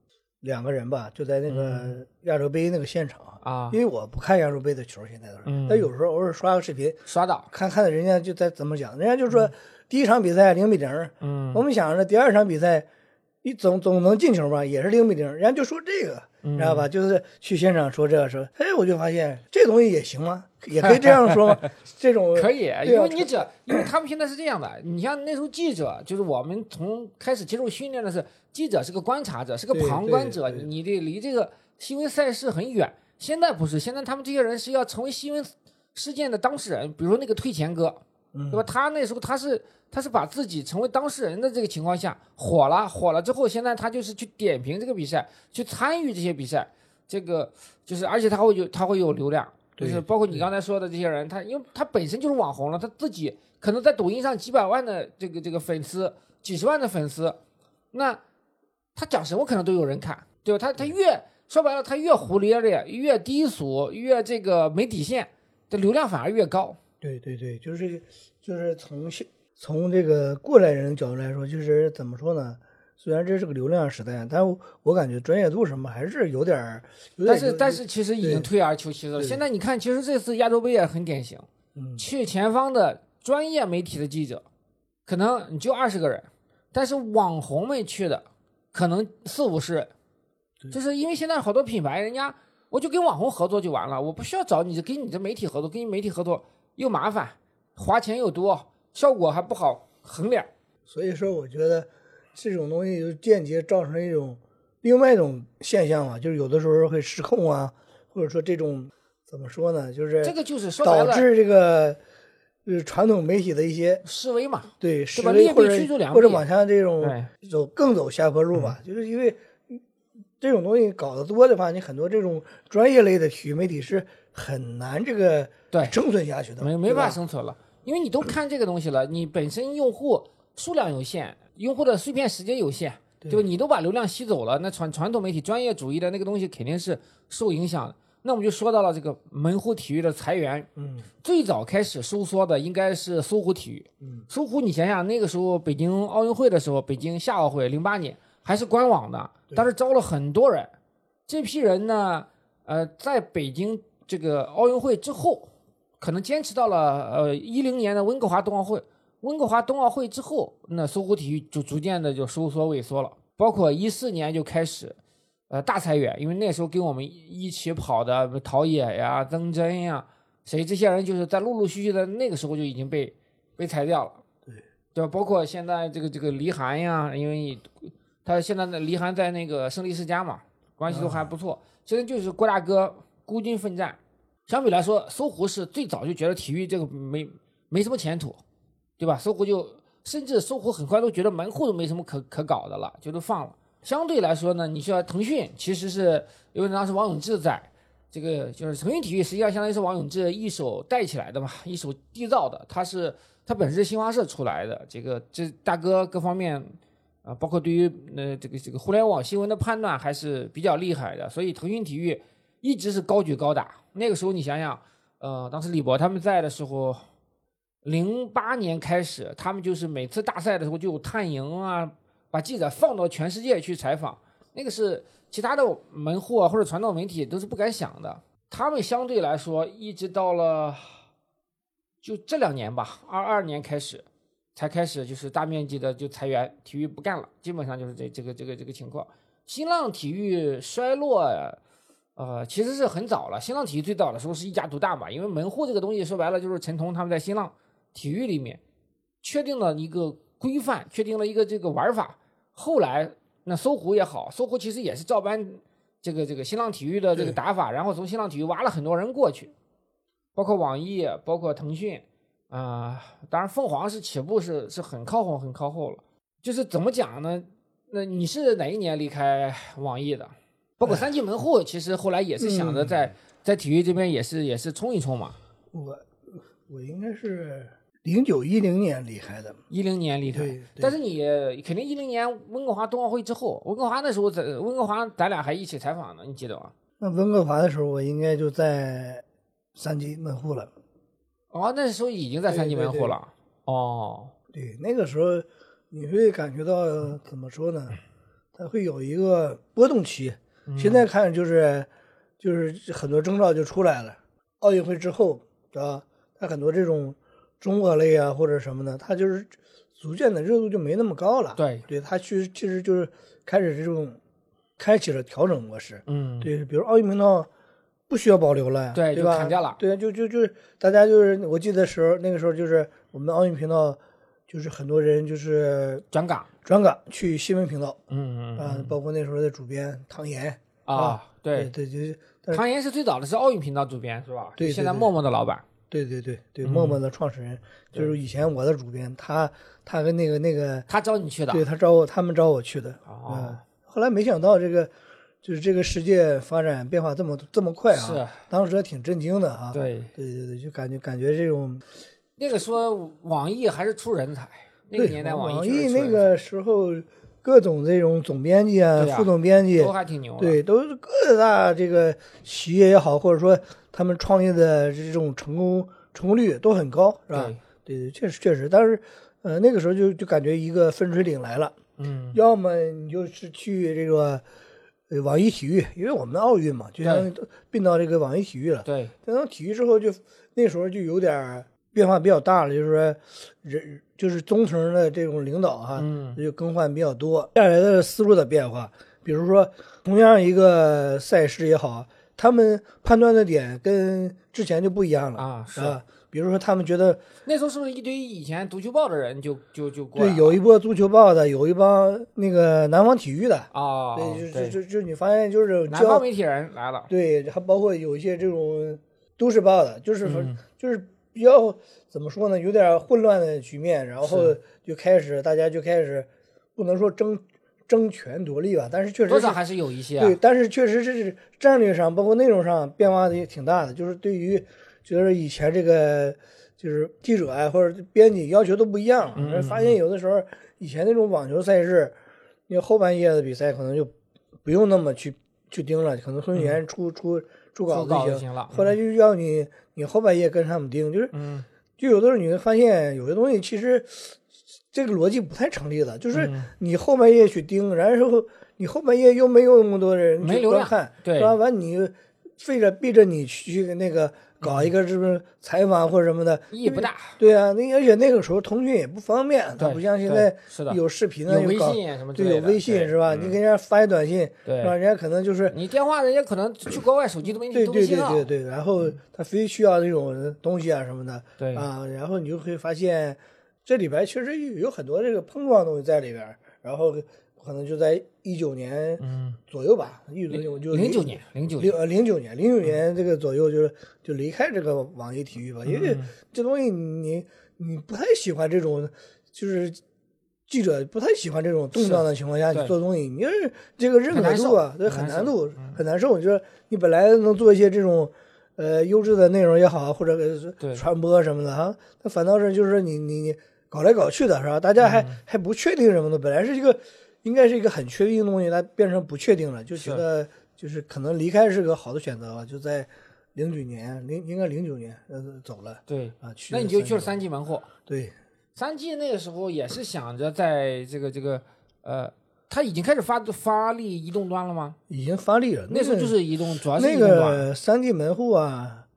两个人吧，就在那个亚洲杯那个现场，啊。因，为我不看亚洲杯的球，现在都是，嗯。但有时候偶尔刷个视频，刷到，看看人家就在怎么讲，人家就说第一场比赛零比零，嗯。我们想着第二场比赛。你总总能进球吧，也是零比零，人家就说这个，知道吧？就是去现场说这个时候，哎，我就发现这东西也行吗？也可以这样说吗？这种可以，因为你只因为他们现在是这样的，你像那时候记者，就是我们从开始接受训练的是记者是个观察者，是个旁观者，你得离这个新闻赛事很远。现在不是，现在他们这些人是要成为新闻事件的当事人，比如说那个退钱哥，嗯对吧？他那时候他是他是把自己成为当事人的这个情况下火了，火了之后，现在他就是去点评这个比赛，去参与这些比赛，这个就是而且他会有他会有流量，就是包括你刚才说的这些人，他因为他本身就是网红了，他自己可能在抖音上几百万的这个这个粉丝，几十万的粉丝，那他讲什么可能都有人看，对吧？他他越说白了，他越胡咧咧，越低俗，越这个没底线，这流量反而越高。对对对，就是就是从现从这个过来人的角度来说，就是怎么说呢？虽然这是个流量时代，但我我感觉专业度什么还是有点儿，但是但是其实已经退而求其次了。现在你看，其实这次亚洲杯也很典型，嗯去前方的专业媒体的记者，可能你就二十个人，但是网红们去的可能四五十人，就是因为现在好多品牌，人家我就跟网红合作就完了，我不需要找你跟你的媒体合作，跟你媒体合作又麻烦，花钱又多，效果还不好衡量。所以说，我觉得这种东西就间接造成一种另外一种现象嘛，就是有的时候会失控啊，或者说这种怎么说呢，就是这个就是说，导致这个呃传统媒体的一些示威嘛，对实吧劣币力或者或者往下这种走更走下坡路吧，就是因为这种东西搞得多的话，你很多这种专业类的体育媒体是很难这个对。生存下去的，没没办法生存了，因为你都看这个东西了，你本身用户数量有限，用户的碎片时间有限，对。对吧？你都把流量吸走了，那传传统媒体专业主义的那个东西肯定是受影响的。那我们就说到了这个门户体育的裁员，嗯。最早开始收缩的应该是搜狐体育。嗯，搜狐，你想想那个时候北京奥运会的时候，北京夏奥会零八年还是官网的，对。当时招了很多人，这批人呢，呃，在北京这个奥运会之后，可能坚持到了呃一零年的温哥华冬奥会。温哥华冬奥会之后，那搜狐体育就逐渐的就收缩萎缩了，包括一四年就开始，呃大裁员，因为那时候跟我们一起跑的陶冶呀、曾真呀，谁这些人就是在陆陆续续的那个时候就已经被被裁掉了，对对吧？包括现在这个这个黎涵呀，因为他现在的黎涵在那个胜利世家嘛，关系都还不错。现在就是郭大哥孤军奋战，相比来说，搜狐是最早就觉得体育这个没没什么前途，对吧？搜狐就甚至搜狐很快都觉得门户都没什么可可搞的了，就都放了。相对来说呢，你说腾讯其实是因为当时王永志在，这个就是腾讯体育实际上相当于是王永志一手带起来的嘛，一手缔造的。他是他本身是新华社出来的，这个这大哥各方面啊、包括对于呃这个这个互联网新闻的判断还是比较厉害的，所以腾讯体育一直是高举高打。那个时候你想想，呃，当时李博他们在的时候，零八年开始，他们就是每次大赛的时候就有探营啊，把记者放到全世界去采访，那个是其他的门户啊或者传统媒体都是不敢想的。他们相对来说，一直到了就这两年吧，二二年开始才开始就是大面积的就裁员，体育不干了，基本上就是这这个这个这个情况。新浪体育衰落，呃，其实是很早了。新浪体育最早的时候是一家独大嘛，因为门户这个东西说白了就是陈彤他们在新浪体育里面确定了一个规范，确定了一个这个玩法。后来那搜狐也好，搜狐其实也是照搬这个这个新浪体育的这个打法，然后从新浪体育挖了很多人过去，包括网易，包括腾讯啊、当然凤凰是起步是是很靠后很靠后了。就是怎么讲呢？那你是哪一年离开网易的？包括三进门户，其实后来也是想着在、在体育这边也是也是冲一冲嘛。我我应该是零九一零年离开的，一零年离开对，对但是你肯定一零年温哥华冬奥会之后，温哥华那时候在温哥华咱俩还一起采访呢，你记得吗？那温哥华的时候，我应该就在三级门户了。哦，那时候已经在三对门户了。哦，对，那个时候你会感觉到怎么说呢？它会有一个波动期。现在看就是就是很多征兆就出来了。奥运会之后，知道吧？它很多这种综合类啊或者什么的，它就是逐渐的热度就没那么高了。对，对，它其实其实就是开始这种开启了调整模式。嗯，对，比如奥运频道不需要保留了呀，对对吧？砍价了对，就就就大家就是我记得时候那个时候就是我们奥运频道就是很多人就是转岗，转岗去新闻频道嗯嗯啊，包括那时候的主编唐岩，啊，对对，对就是是唐岩是最早的是奥运频道主编是吧？对对对现在陌陌的老板。对对对对，嗯陌陌的创始人就是以前我的主编，他他跟那个那个他招你去的，对他招我，他们招我去的，哦嗯，后来没想到这个就是这个世界发展变化这么这么快啊，是，当时还挺震惊的啊，对，对对对，就感觉感觉这种那个说网易还是出人才，那个年代网易那个时候各种这种总编辑啊、啊副总编辑，都还挺牛的，对，都是各大这个企业也好，或者说他们创业的这种成功成功率都很高，是吧？对，对对，确实确实，但是呃那个时候就就感觉一个分水岭来了，嗯，要么你就是去这个呃网易体育，因为我们奥运嘛，就相当于并到这个网易体育了。对，等到体育之后就，那时候就有点儿变化比较大了，就是说人就是中层的这种领导哈、嗯，就更换比较多，带来的思路的变化，比如说同样一个赛事也好，他们判断的点跟之前就不一样了啊是。啊。比如说他们觉得那时候是不是一堆以前足球报的人就就就过来对有一波足球报的，有一帮那个南方体育的，啊，对，就对。就就就你发现就是南方媒体人来了，对，还包括有一些这种都市报的，就是就是比较怎么说呢，有点混乱的局面，然后就开始大家就开始不能说争争权夺利吧，但是确实是多少还是有一些啊对，但是确实是战略上，包括内容上变化的也挺大的，就是对于就是以前这个就是记者啊或者编辑要求都不一样了，嗯发现有的时候以前那种网球赛事，你后半夜的比赛可能就不用那么去去盯了，可能孙岩出、出出稿出稿子就行，了，后来就要你你后半夜跟他们盯，就是嗯。就有的时候你会发现有些东西其实这个逻辑不太成立的，就是嗯。你后半夜去盯，然后你后半夜又没有那么多人去观看，对。是吧？完你费着逼着你去那个搞一个是不是采访或者什么的，意义不大，对啊，那而且那个时候通讯也不方便，它，不像现在，有视频啊，有微搞信什么之对，有微信是吧？嗯。你给人家发一短信，对。是吧？人家可能就是你电话人家可能去国外手机都没对对对对对，然后他非需要那种东西啊什么的，对。啊，然后你就会发现这里边确实有有很多这个碰撞的东西在里边，然后可能就在一九年嗯，左右吧，一九就零九年零九年，零呃零九年零九年这个左右就是就离开这个网易体育吧，因为嗯。这东西你你不太喜欢这种就是。记者不太喜欢这种动荡的情况下对。去做东西，你就是这个认可度啊，对，很难受很难度嗯。很难受。就是你本来能做一些这种呃优质的内容也好，或者传播什么的哈，那反倒是就是你你你搞来搞去的是吧？大家还、嗯。还不确定什么的，本来是一个应该是一个很确定的东西，它变成不确定了，就觉得就是可能离开是个好的选择吧。就在零九年零应该零九年呃走了对，啊，去那你就去了三三季门户，对三季那个时候也是想着在这个这个呃，他已经开始发发力移动端了吗？已经发力了，那时候就是移动，主要是那。个三 D 门户啊，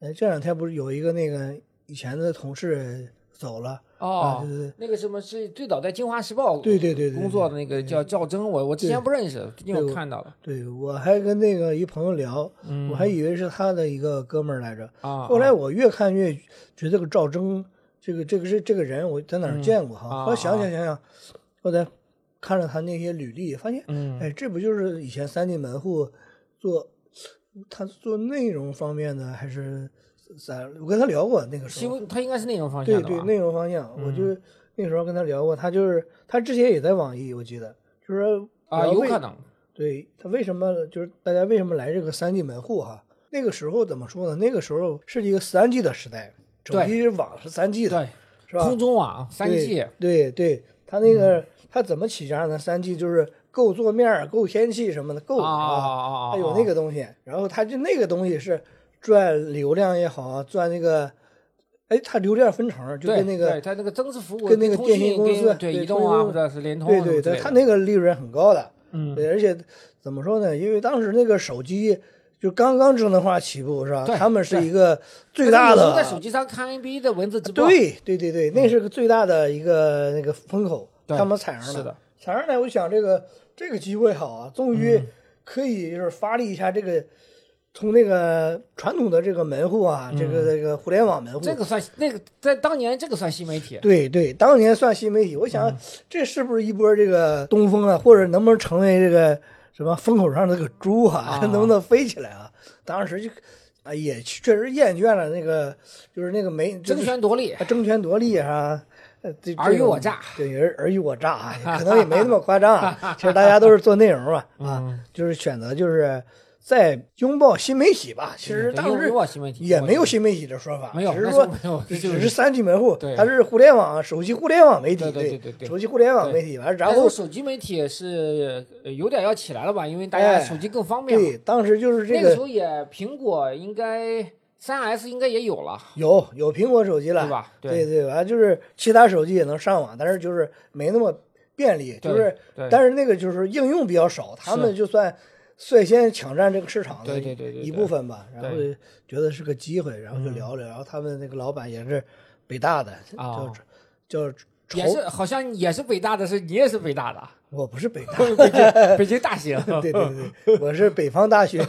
哎，这两天不是有一个那个以前的同事走了啊？哦那个什么是最早在《京华时报》对对对对工作的那个叫赵征，我我之前不认识，最近我我看到了。对，我还跟那个一朋友聊，嗯，我还以为是他的一个哥们儿来着。啊，后来我越看越觉得这个赵征，这个这个是这个人，我在哪见过哈？啊后来想想想想，后来看了他那些履历，发现，嗯，哎，这不就是以前三 D 门户做他做内容方面的，还是咋？我跟他聊过那个时候，他应该是内容方向对？对，内容方向，我嗯就那时候跟他聊过，他就是他之前也在网易，我记得，就是说啊，有可能。对他为什么就是大家为什么来这个三 G 门户哈？那个时候怎么说呢？那个时候是一个三 G 的时代，手对机网是三 G 的，对，是吧？空中网三 G，嗯对对，他那个他怎么起家呢？三 G 就是够桌面、够天气什么的，够啊啊啊啊！他有那个东西，然后他就那个东西是赚流量也好啊，赚那个，哎，它流量分成，就跟那个对它那个增值服务跟那个电信公司对对移动啊或者是联通对对对，什么之类的他那个利润很高的。嗯对，而且怎么说呢？因为当时那个手机就刚刚智能化起步，是吧？对他们是一个最大的在手机上看 NBA 的文字直播，对对对对，那是个最大的一个那个风口，他们踩上了。是的，踩上来，我想这个这个机会好啊，终于嗯可以就是发力一下这个，从那个传统的这个门户啊，这个这个互联网门户，嗯这个算那个在当年这个算新媒体，对对，当年算新媒体，我嗯。想这是不是一波这个东风啊，或者能不能成为这个什么风口上的这个猪啊，啊。能不能飞起来啊？当时就啊也确实厌倦了那个就是那个没争权夺利，啊争权夺利啊。呃，这尔虞我诈，对，尔尔虞我诈啊，可能也没那么夸张啊。其实大家都是做内容嘛，啊，嗯。就是选择就是在拥抱新媒体吧。其实当时也没有新媒体的说法，没有，只是说只是是三 G 门户，它是互联网手机互联网媒体，对对对对对。手机互联网媒体完，然后手机媒体是呃有点要起来了吧，因为大家哎手机更方便。对，当时就是这个那个时候也苹果应该三 S 应该也有了，有有苹果手机了，对吧？对。对，完就是其他手机也能上网，但是就是没那么便利，就是但是那个就是应用比较少，他们就算率先抢占这个市场的一部分吧，然后觉得是个机会，然后就聊聊，然后他们那个老板也是北大的，哦。叫叫也，是好像也是北大的，是你也是北大的，我不是北大，北京北京大学。对对对，我是北方大学，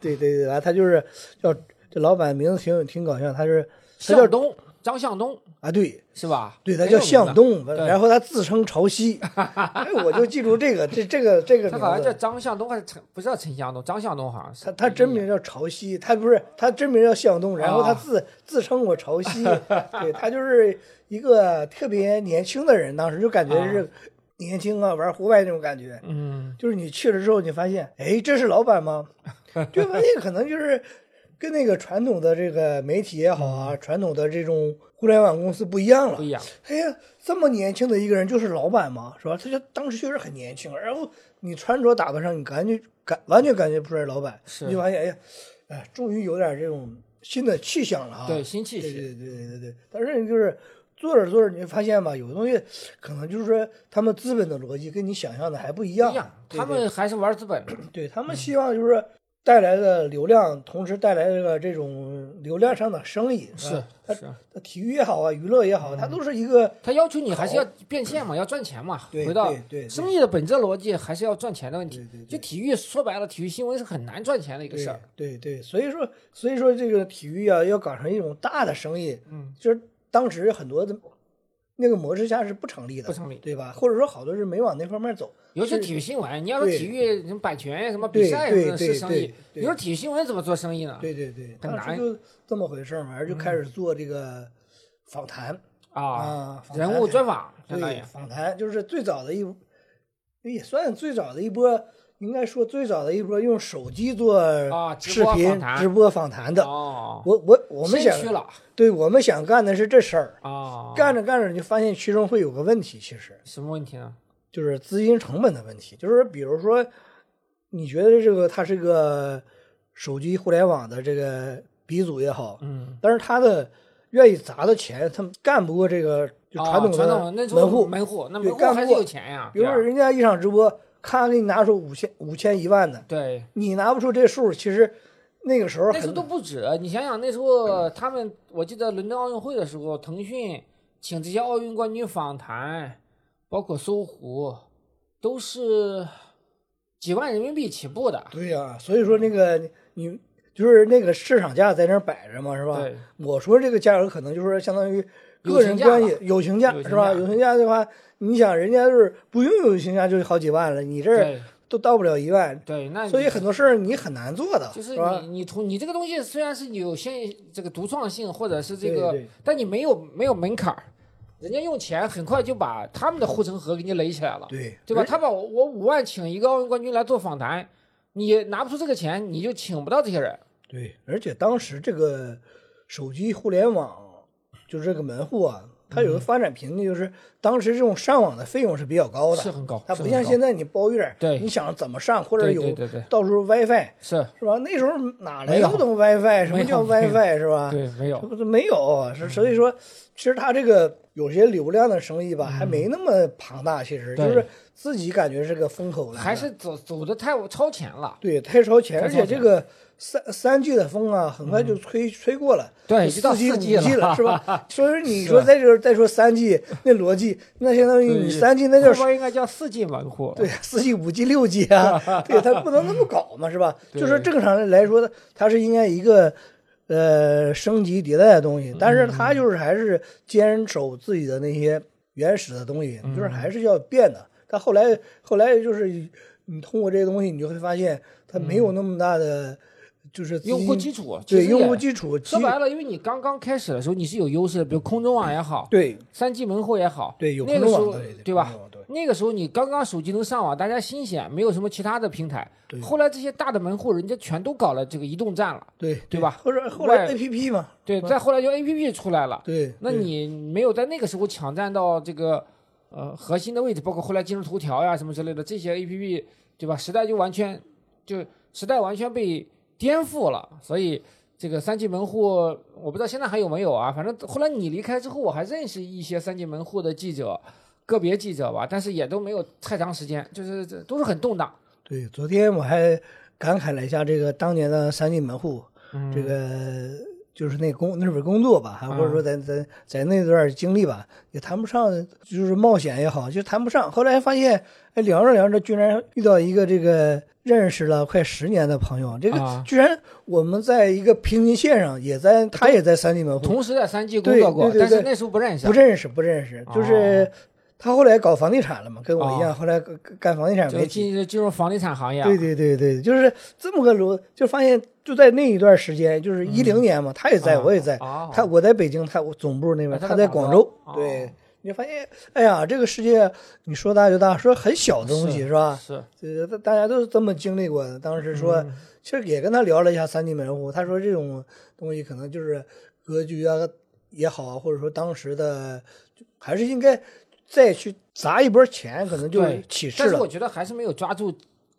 对 对对，完他就是叫这老板名字挺挺搞笑，他是他叫向东，张向东啊，对是吧？对，他叫向东，然后他自称潮汐，哎，我就记住这个这这个这个他好像。叫张向东还是陈？不是叫陈向东，张向东好像是。他他真名叫潮汐，他不是他真名叫向东，然后他啊自、自称我潮汐，对他就是一个特别年轻的人，当时就感觉是年轻啊，玩户外那种感觉。嗯，就是你去了之后，你发现，哎，这是老板吗？就发现可能就是跟那个传统的这个媒体也好啊，传统的这种互联网公司不一样了不。一样。哎呀，这么年轻的一个人就是老板嘛，是吧？他就当时确实很年轻，然后你穿着打扮上，你感觉感完全感觉不出来老板，是你就发现，哎呀，哎，终于有点这种新的气象了啊！对新气息对对对对对对。但是就是做着做着，你会发现吧，有的东西可能就是说他们资本的逻辑跟你想象的还不一样，一样，他们还是玩资本。对他们希望就是带来的流量，同时带来这个这种流量上的生意，是是，它体育也好啊，娱乐也好，它都是一个它要求你还是要变现嘛，要赚钱嘛。对回到生意的本质逻辑，还是要赚钱的问题对对。就体育说白了，体育新闻是很难赚钱的一个事儿。对对对，所以说所以说这个体育啊，要搞成一种大的生意，嗯，就是当时很多的那个模式下是不成立的，不成立对吧？或者说好多人没往那方面走，尤其是体育新闻，你要说体育什么版权、什么比赛什么的对是生意你说体育新闻怎么做生意呢？对对对，很难就这么回事儿嘛，就开始做这个访谈啊，人物专访对，访谈就是最早的一，也算最早的一波，应该说最早的一波用手机做啊视频直播访谈的。哦，我我我们想对我们想干的是这事儿，啊，干着干着你就发现其中会有个问题，其实什么问题呢？就是资金成本的问题。就是比如说，你觉得这个它是个手机互联网的这个鼻祖也好，嗯，但是他的愿意砸的钱，他们干不过这个传统传的门户。门户，那还是有钱呀。比如说人家一场直播，咔给你拿出五千五千一万的，对，你拿不出这数，其实那个时候那时候都不止。你想想，那时候他们，我记得伦敦奥运会的时候，腾讯请这些奥运冠军访谈，包括搜狐，都是几万人民币起步的。对呀、所以说那个你就是那个市场价在那儿摆着嘛，是吧？我说这个价格可能就是相当于个人关系友情价是吧？友情价的话，你想人家就是不用友情价就是好几万了，你这儿都到不了一万，对，那所以很多事儿你很难做的，就是吧？你你从你这个东西虽然是有些这个独创性或者是这个但你没有没有门槛儿，人家用钱很快就把他们的护城河给你垒起来了，对对吧？他把我我五万请一个奥运冠军来做访谈，你拿不出这个钱，你就请不到这些人。对，而且当时这个手机互联网就是这个门户啊，它有个发展瓶颈，就是当时这种上网的费用是比较高的，是很高，它不像现在你包月，对你想怎么上，或者有到处 WiFi 是是吧？那时候哪来那么多 WiFi？什么叫 WiFi 是吧？对没有这不是没有，所以说，其实他这个有些流量的生意吧，还没那么庞大。其实就是自己感觉是个风口来的，还是走走的太超前了。对太超前，而且这个三三 G 的风啊，很快就吹吹过了。对，四 G、五 G 了，是吧？所以说你说在这儿再说三 G，那逻辑，那相当于你三 G 那叫后边应该叫四 G 门户。对，四 G、五 G、六 G 啊，对，它不能那么搞嘛，是吧？就是正常的来说，它是应该一个呃升级迭代的东西，但是他就是还是坚守自己的那些原始的东西，就是还是要变的。但后来后来就是你通过这些东西，你就会发现它没有那么大的就是用户基础，对用户基础，说白了，因为你刚刚开始的时候你是有优势的，比如空中网也好，对。三 G 门户也好，对有那个时候空中网对。对吧？那个时候你刚刚手机能上网，大家新鲜，没有什么其他的平台对。后来这些大的门户，人家全都搞了这个移动站了，对对吧或者后来 A P P 嘛，对，再后来就 A P P 出来了，对，那你没有在那个时候抢占到这个呃核心的位置，包括后来今日头条呀什么之类的这些 A P P，对吧？时代就完全就时代完全被颠覆了，所以这个三级门户我不知道现在还有没有啊？反正后来你离开之后，我还认识一些三级门户的记者，个别记者吧，但是也都没有太长时间，就是这都是很动荡。对，昨天我还感慨了一下这个当年的三 G 门户，嗯这个就是那工那份工作吧，还啊或者说在在在那段经历吧，也谈不上，就是冒险也好，就谈不上。后来发现，哎，聊着聊着，居然遇到一个这个认识了快十年的朋友，这个啊居然我们在一个平行线上，也在他也在三 G 门户，同时在三 G 工作过，但是那时候不认识不。认识不认识，就是他后来搞房地产了嘛，跟我一样，哦。后来干干房地产就媒体。进进入房地产行业啊，对对对对，就是这么个逻，就发现就在那一段时间，就是一零年嘛，他也在，啊我也在，哦。他我在北京，他我总部那边，啊他他在广州对哦，你就发现，哎呀，这个世界你说大就大，说很小的东西是是吧？是，这个大家都是这么经历过的。当时说，嗯。其实也跟他聊了一下三 D 门户，他说这种东西可能就是格局啊也好啊，或者说当时的就还是应该再去砸一波钱，可能就对起势但是我。觉得还是没有抓住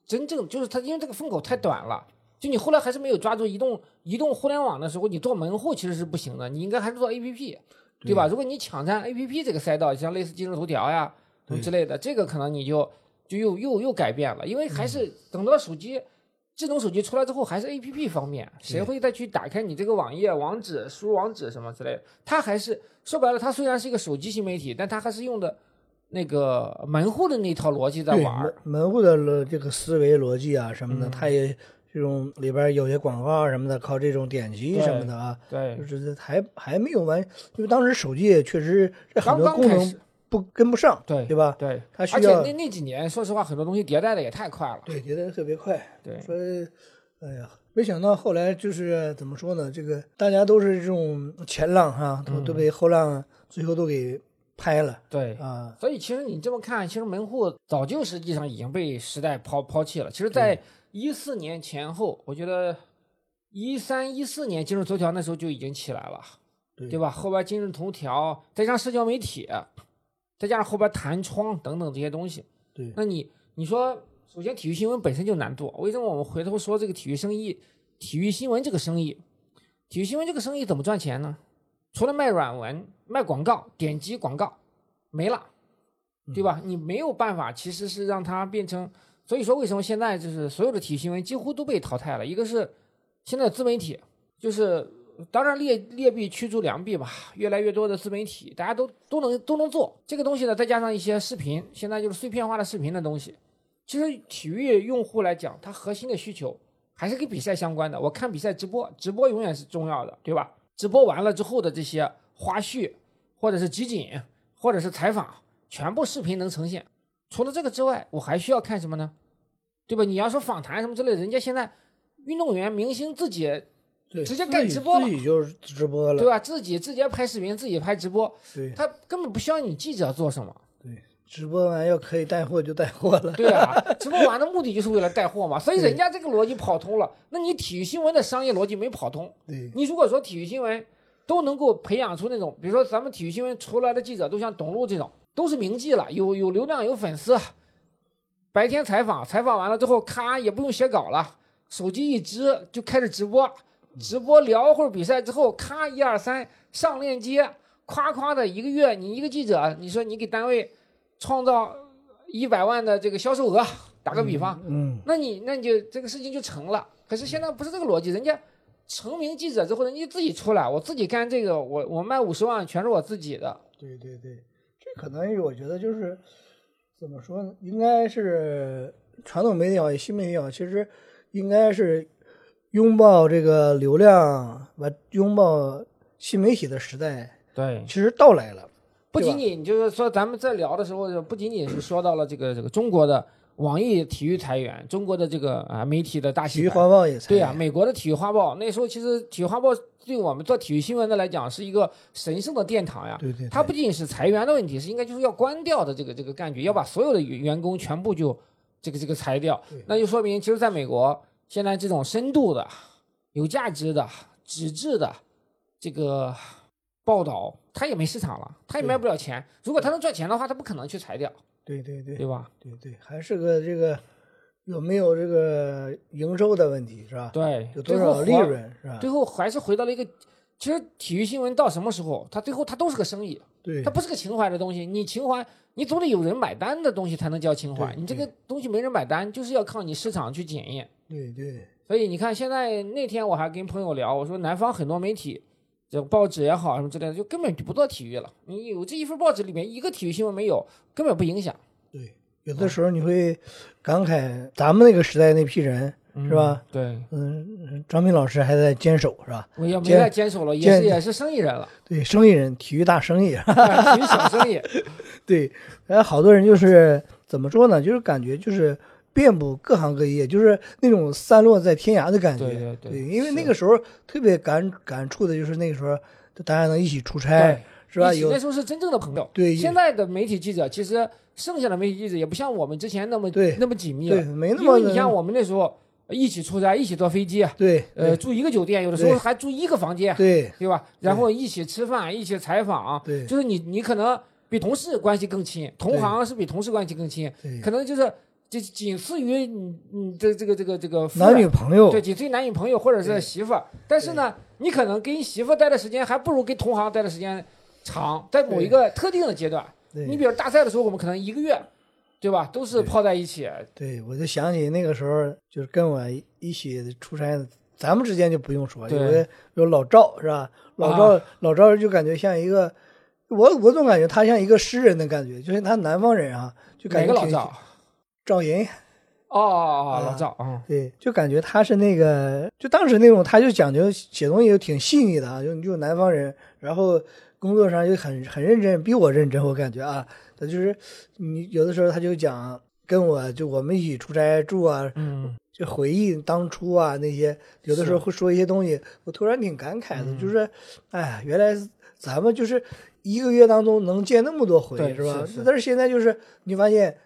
真正，就是它因为这个风口太短了。就你后来还是没有抓住移动移动互联网的时候，你做门户其实是不行的，你应该还是做 APP，对吧？如果你抢占 APP 这个赛道，像类似今日头条呀什么之类的，这个可能你就就又又又改变了，因为还是等到手机。智能手机出来之后，还是 A P P 方面，谁会再去打开你这个网页网址、输入网址什么之类的？它还是说白了，它虽然是一个手机新媒体，但它还是用的那个门户的那套逻辑在玩儿门。门户的逻这个思维逻辑啊什么的，嗯他也这种里边有些广告啊什么的，靠这种点击什么的啊，对就，是还还没有完，因为当时手机也确实刚多功能刚开始，不跟不上，对对吧？对，它需要而且那那几年，说实话，很多东西迭代的也太快了。对，迭代特别快。对，所以，哎呀，没想到后来就是怎么说呢？这个大家都是这种前浪哈、都都被后浪最后都给拍了对，啊。所以其实你这么看，其实门户早就实际上已经被时代抛抛弃了。其实，在一四年前后，我觉得一三一四年今日头条那时候就已经起来了，对对吧？后边今日头条，再加上社交媒体，再加上后边弹窗等等这些东西，对那你你说，首先体育新闻本身就难做，为什么我们回头说这个体育生意，体育新闻这个生意，体育新闻这个生意怎么赚钱呢？除了卖软文、卖广告、点击广告，没了，对吧？你没有办法，其实是让它变成，所以说为什么现在就是所有的体育新闻几乎都被淘汰了？一个是现在自媒体，就是当然劣劣币驱逐良币吧，越来越多的自媒体，大家都都能都能做这个东西呢，再加上一些视频，现在就是碎片化的视频的东西。其实体育用户来讲，它核心的需求还是跟比赛相关的。我看比赛直播，直播永远是重要的，对吧？直播完了之后的这些花絮，或者是集锦，或者是采访，全部视频能呈现。除了这个之外，我还需要看什么呢？对吧？你要说访谈什么之类，人家现在运动员、明星自己对，直接干直播了自己就是直播了，对吧？自己直接拍视频，自己拍直播，他根本不需要你记者做什么。对，直播完要可以带货就带货了。对啊，直播完的目的就是为了带货嘛，所以人家这个逻辑跑通了。那你体育新闻的商业逻辑没跑通。对你如果说体育新闻都能够培养出那种，比如说咱们体育新闻出来的记者都像董路这种，都是名记了，有有流量有粉丝，白天采访，采访完了之后，咔也不用写稿了，手机一支就开始直播，直播聊会儿比赛之后，咔一二三上链接，夸夸的一个月，你一个记者，你说你给单位创造一百万的这个销售额，打个比方，嗯，那你那你就这个事情就成了。可是现在不是这个逻辑，人家成名记者之后，人家自己出来，我自己干这个，我我卖五十万全是我自己的。对对对，这可能我觉得就是怎么说呢？应该是传统媒体也好，新媒体也好，其实应该是拥抱这个流量，完拥抱新媒体的时代，对，其实到来了。不仅仅就是说咱们在聊的时候，不仅仅是说到了这个这个中国的网易体育裁员，中国的这个啊媒体的大体育洗牌。画报也才对啊、美国的体育画报那时候其实体育画报对我们做体育新闻的来讲是一个神圣的殿堂呀。对对，它不仅仅是裁员的问题，是应该就是要关掉的这个这个感觉，要把所有的员员工全部就这个这个裁掉。那就说明，其实在美国现在这种深度的、有价值的、纸质的这个报道，它也没市场了，他也卖不了钱。如果他能赚钱的话，他不可能去裁掉，对对对对吧？对对，还是个这个有没有这个营收的问题是吧？对，有多少利润是吧？最后还是回到了一个，其实体育新闻到什么时候，它最后它都是个生意，对它不是个情怀的东西。你情怀，你总得有人买单的东西才能叫情怀。你这个东西没人买单，就是要靠你市场去检验。对对所以你看，现在那天我还跟朋友聊，我说南方很多媒体，这报纸也好什么之类的，就根本就不做体育了。你有这一份报纸里面一个体育新闻没有，根本不影响，对，有的时候你会感慨咱们那个时代那批人是吧？对，嗯，张斌老师还在坚守是吧？我也没坚再坚守了，也是也是生意人了，对，生意人，体育大生意。体育小生意。对，然后好多人就是怎么说呢？就是感觉就是遍布各行各业，就是那种散落在天涯的感觉。对对对因为那个时候特别感感触的就是那个时候大家能一起出差对，是吧？有那时候是真正的朋友。对现在的媒体记者，其实剩下的媒体记者也不像我们之前那么对那么紧密对了，没那么因为你像我们那时候一起出差，一起坐飞机，对呃，住一个酒店，有的时候还住一个房间，对。对吧？然后一起吃饭，一起采访，对。就是你你可能比同事关系更亲，同行是比同事关系更亲，对，可能就是就仅次于你你这这个这个这个男女朋友。对，仅次于男女朋友或者是媳妇儿，但是呢，你可能跟媳妇儿待的时间还不如跟同行待的时间长，在某一个特定的阶段，你比如大赛的时候，我们可能一个月，对吧？都是泡在一起，对，我就想起那个时候，就是跟我一起出差，咱们之间就不用说，有有老赵是吧？老赵、老赵就感觉像一个，我我总感觉他像一个诗人的感觉，就是他南方人啊，就感觉挺哪个老赵？赵寅，哦哦哦，啊老赵啊，对，就感觉他是那个，就当时那种，他就讲究写东西就挺细腻的啊，就就南方人，然后工作上就很很认真，比我认真，我感觉啊，他就是你有的时候他就讲跟我就我们一起出差住啊，嗯，就回忆当初啊那些，有的时候会说一些东西，我突然挺感慨的，嗯。就是，哎呀，原来咱们就是一个月当中能见那么多回，对是吧？是是。但是现在就是你发现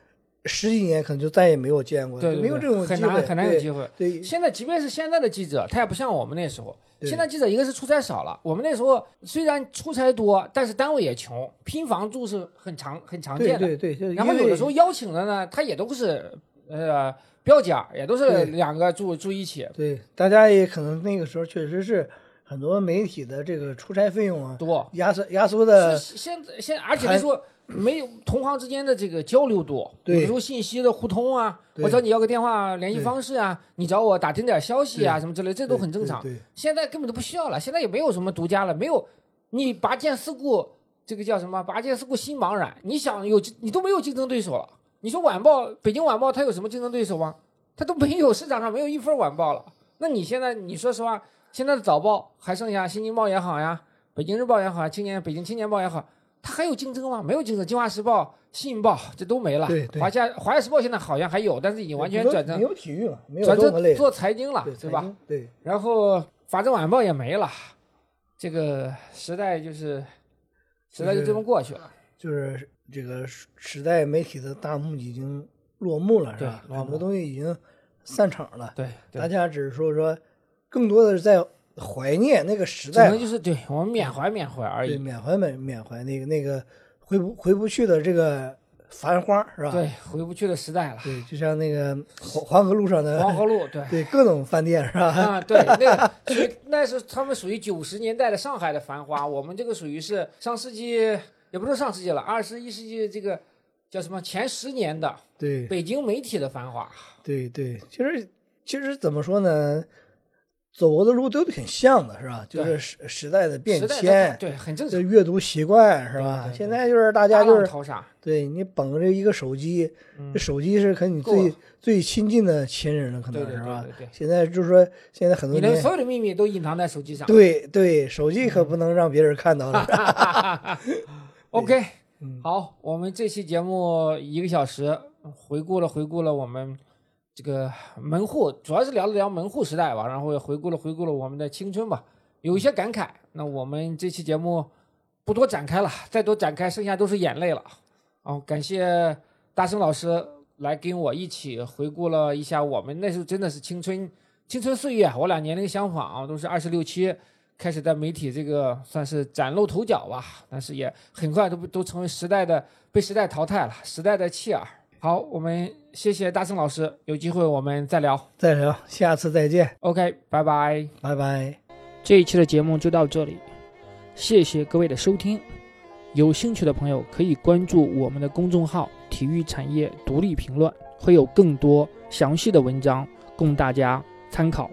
十几年可能就再也没有见过，对对，没有这种很难很难有机会。对现在即便是现在的记者，他也不像我们那时候。现在记者一个是出差少了，我们那时候虽然出差多，但是单位也穷，拼房住是很常很常见的。对对，对然后有的时候邀请的呢，他也都是呃标间，也都是两个住住一起对大家也可能那个时候确实是很多媒体的这个出差费用啊，多。压缩压缩的，现在现而且那时候没有同行之间的这个交流多，对有时候信息的互通啊，对我找你要个电话联系方式啊，你找我打听点消息啊什么之类，这都很正常。现在根本都不需要了，现在也没有什么独家了，没有你拔剑四顾，这个叫什么？拔剑四顾心茫然。你想有你都没有竞争对手了。你说晚报，北京晚报它有什么竞争对手吗？它都没有，市场上没有一份晚报了。那你现在你说实话，现在的早报还剩下《新京报》也好呀，《北京日报》也好，青年北京青年报》也好，它还有竞争吗？没有竞争，《京华时报》《信报》这都没了。对对华夏《华夏时报》现在好像还有，但是已经完全转成没有体育了，没有做财经了，对对吧？？对然后《法制晚报》也没了，这个时代就是时代就这么过去了。就是这个时时代媒体的大幕已经落幕了，是吧？很多东西已经散场了，对大，家只是说说，更多的是在怀念那个时代可，能就是对我们缅怀缅怀而对，已。缅怀缅缅怀那个那个回不回不去的这个繁花，是吧？对，回不去的时代了。对，就像那个黄黄河路上的黄河路，对对各种饭店，是吧？啊，对，那个属于那是他们属于九十年代的上海的繁华，我们这个属于是上世纪，也不是上世纪了，二十一世纪这个叫什么前十年的对北京媒体的繁华。对对，其实其实怎么说呢？走过的路都挺像的，是吧？就是时时代的变迁，对，很正这常。阅读习惯是吧？现在就是大家就是对你捧着一个手机，嗯这手机是和你最最亲近的亲人了，可能是吧？现在就是说，现在很多，你的所有的秘密都隐藏在手机上。对对，手机可不能让别人看到了。OK，嗯好，我们这期节目一个小时，回顾了回顾了我们这个门户，主要是聊了聊门户时代吧，然后也回顾了回顾了我们的青春吧，有一些感慨。那我们这期节目不多展开了，再多展开，剩下都是眼泪了。哦，感谢大生老师来跟我一起回顾了一下我们那时候真的是青春青春岁月，我俩年龄相仿，都是二十六七。开始在媒体这个算是崭露头角吧，但是也很快都都成为时代的被时代淘汰了，时代的弃儿。好，我们谢谢大圣老师，有机会我们再聊。再聊，下次再见，OK，拜拜。拜拜。这一期的节目就到这里，谢谢各位的收听。有兴趣的朋友可以关注我们的公众号“体育产业独立评论”，会有更多详细的文章供大家参考。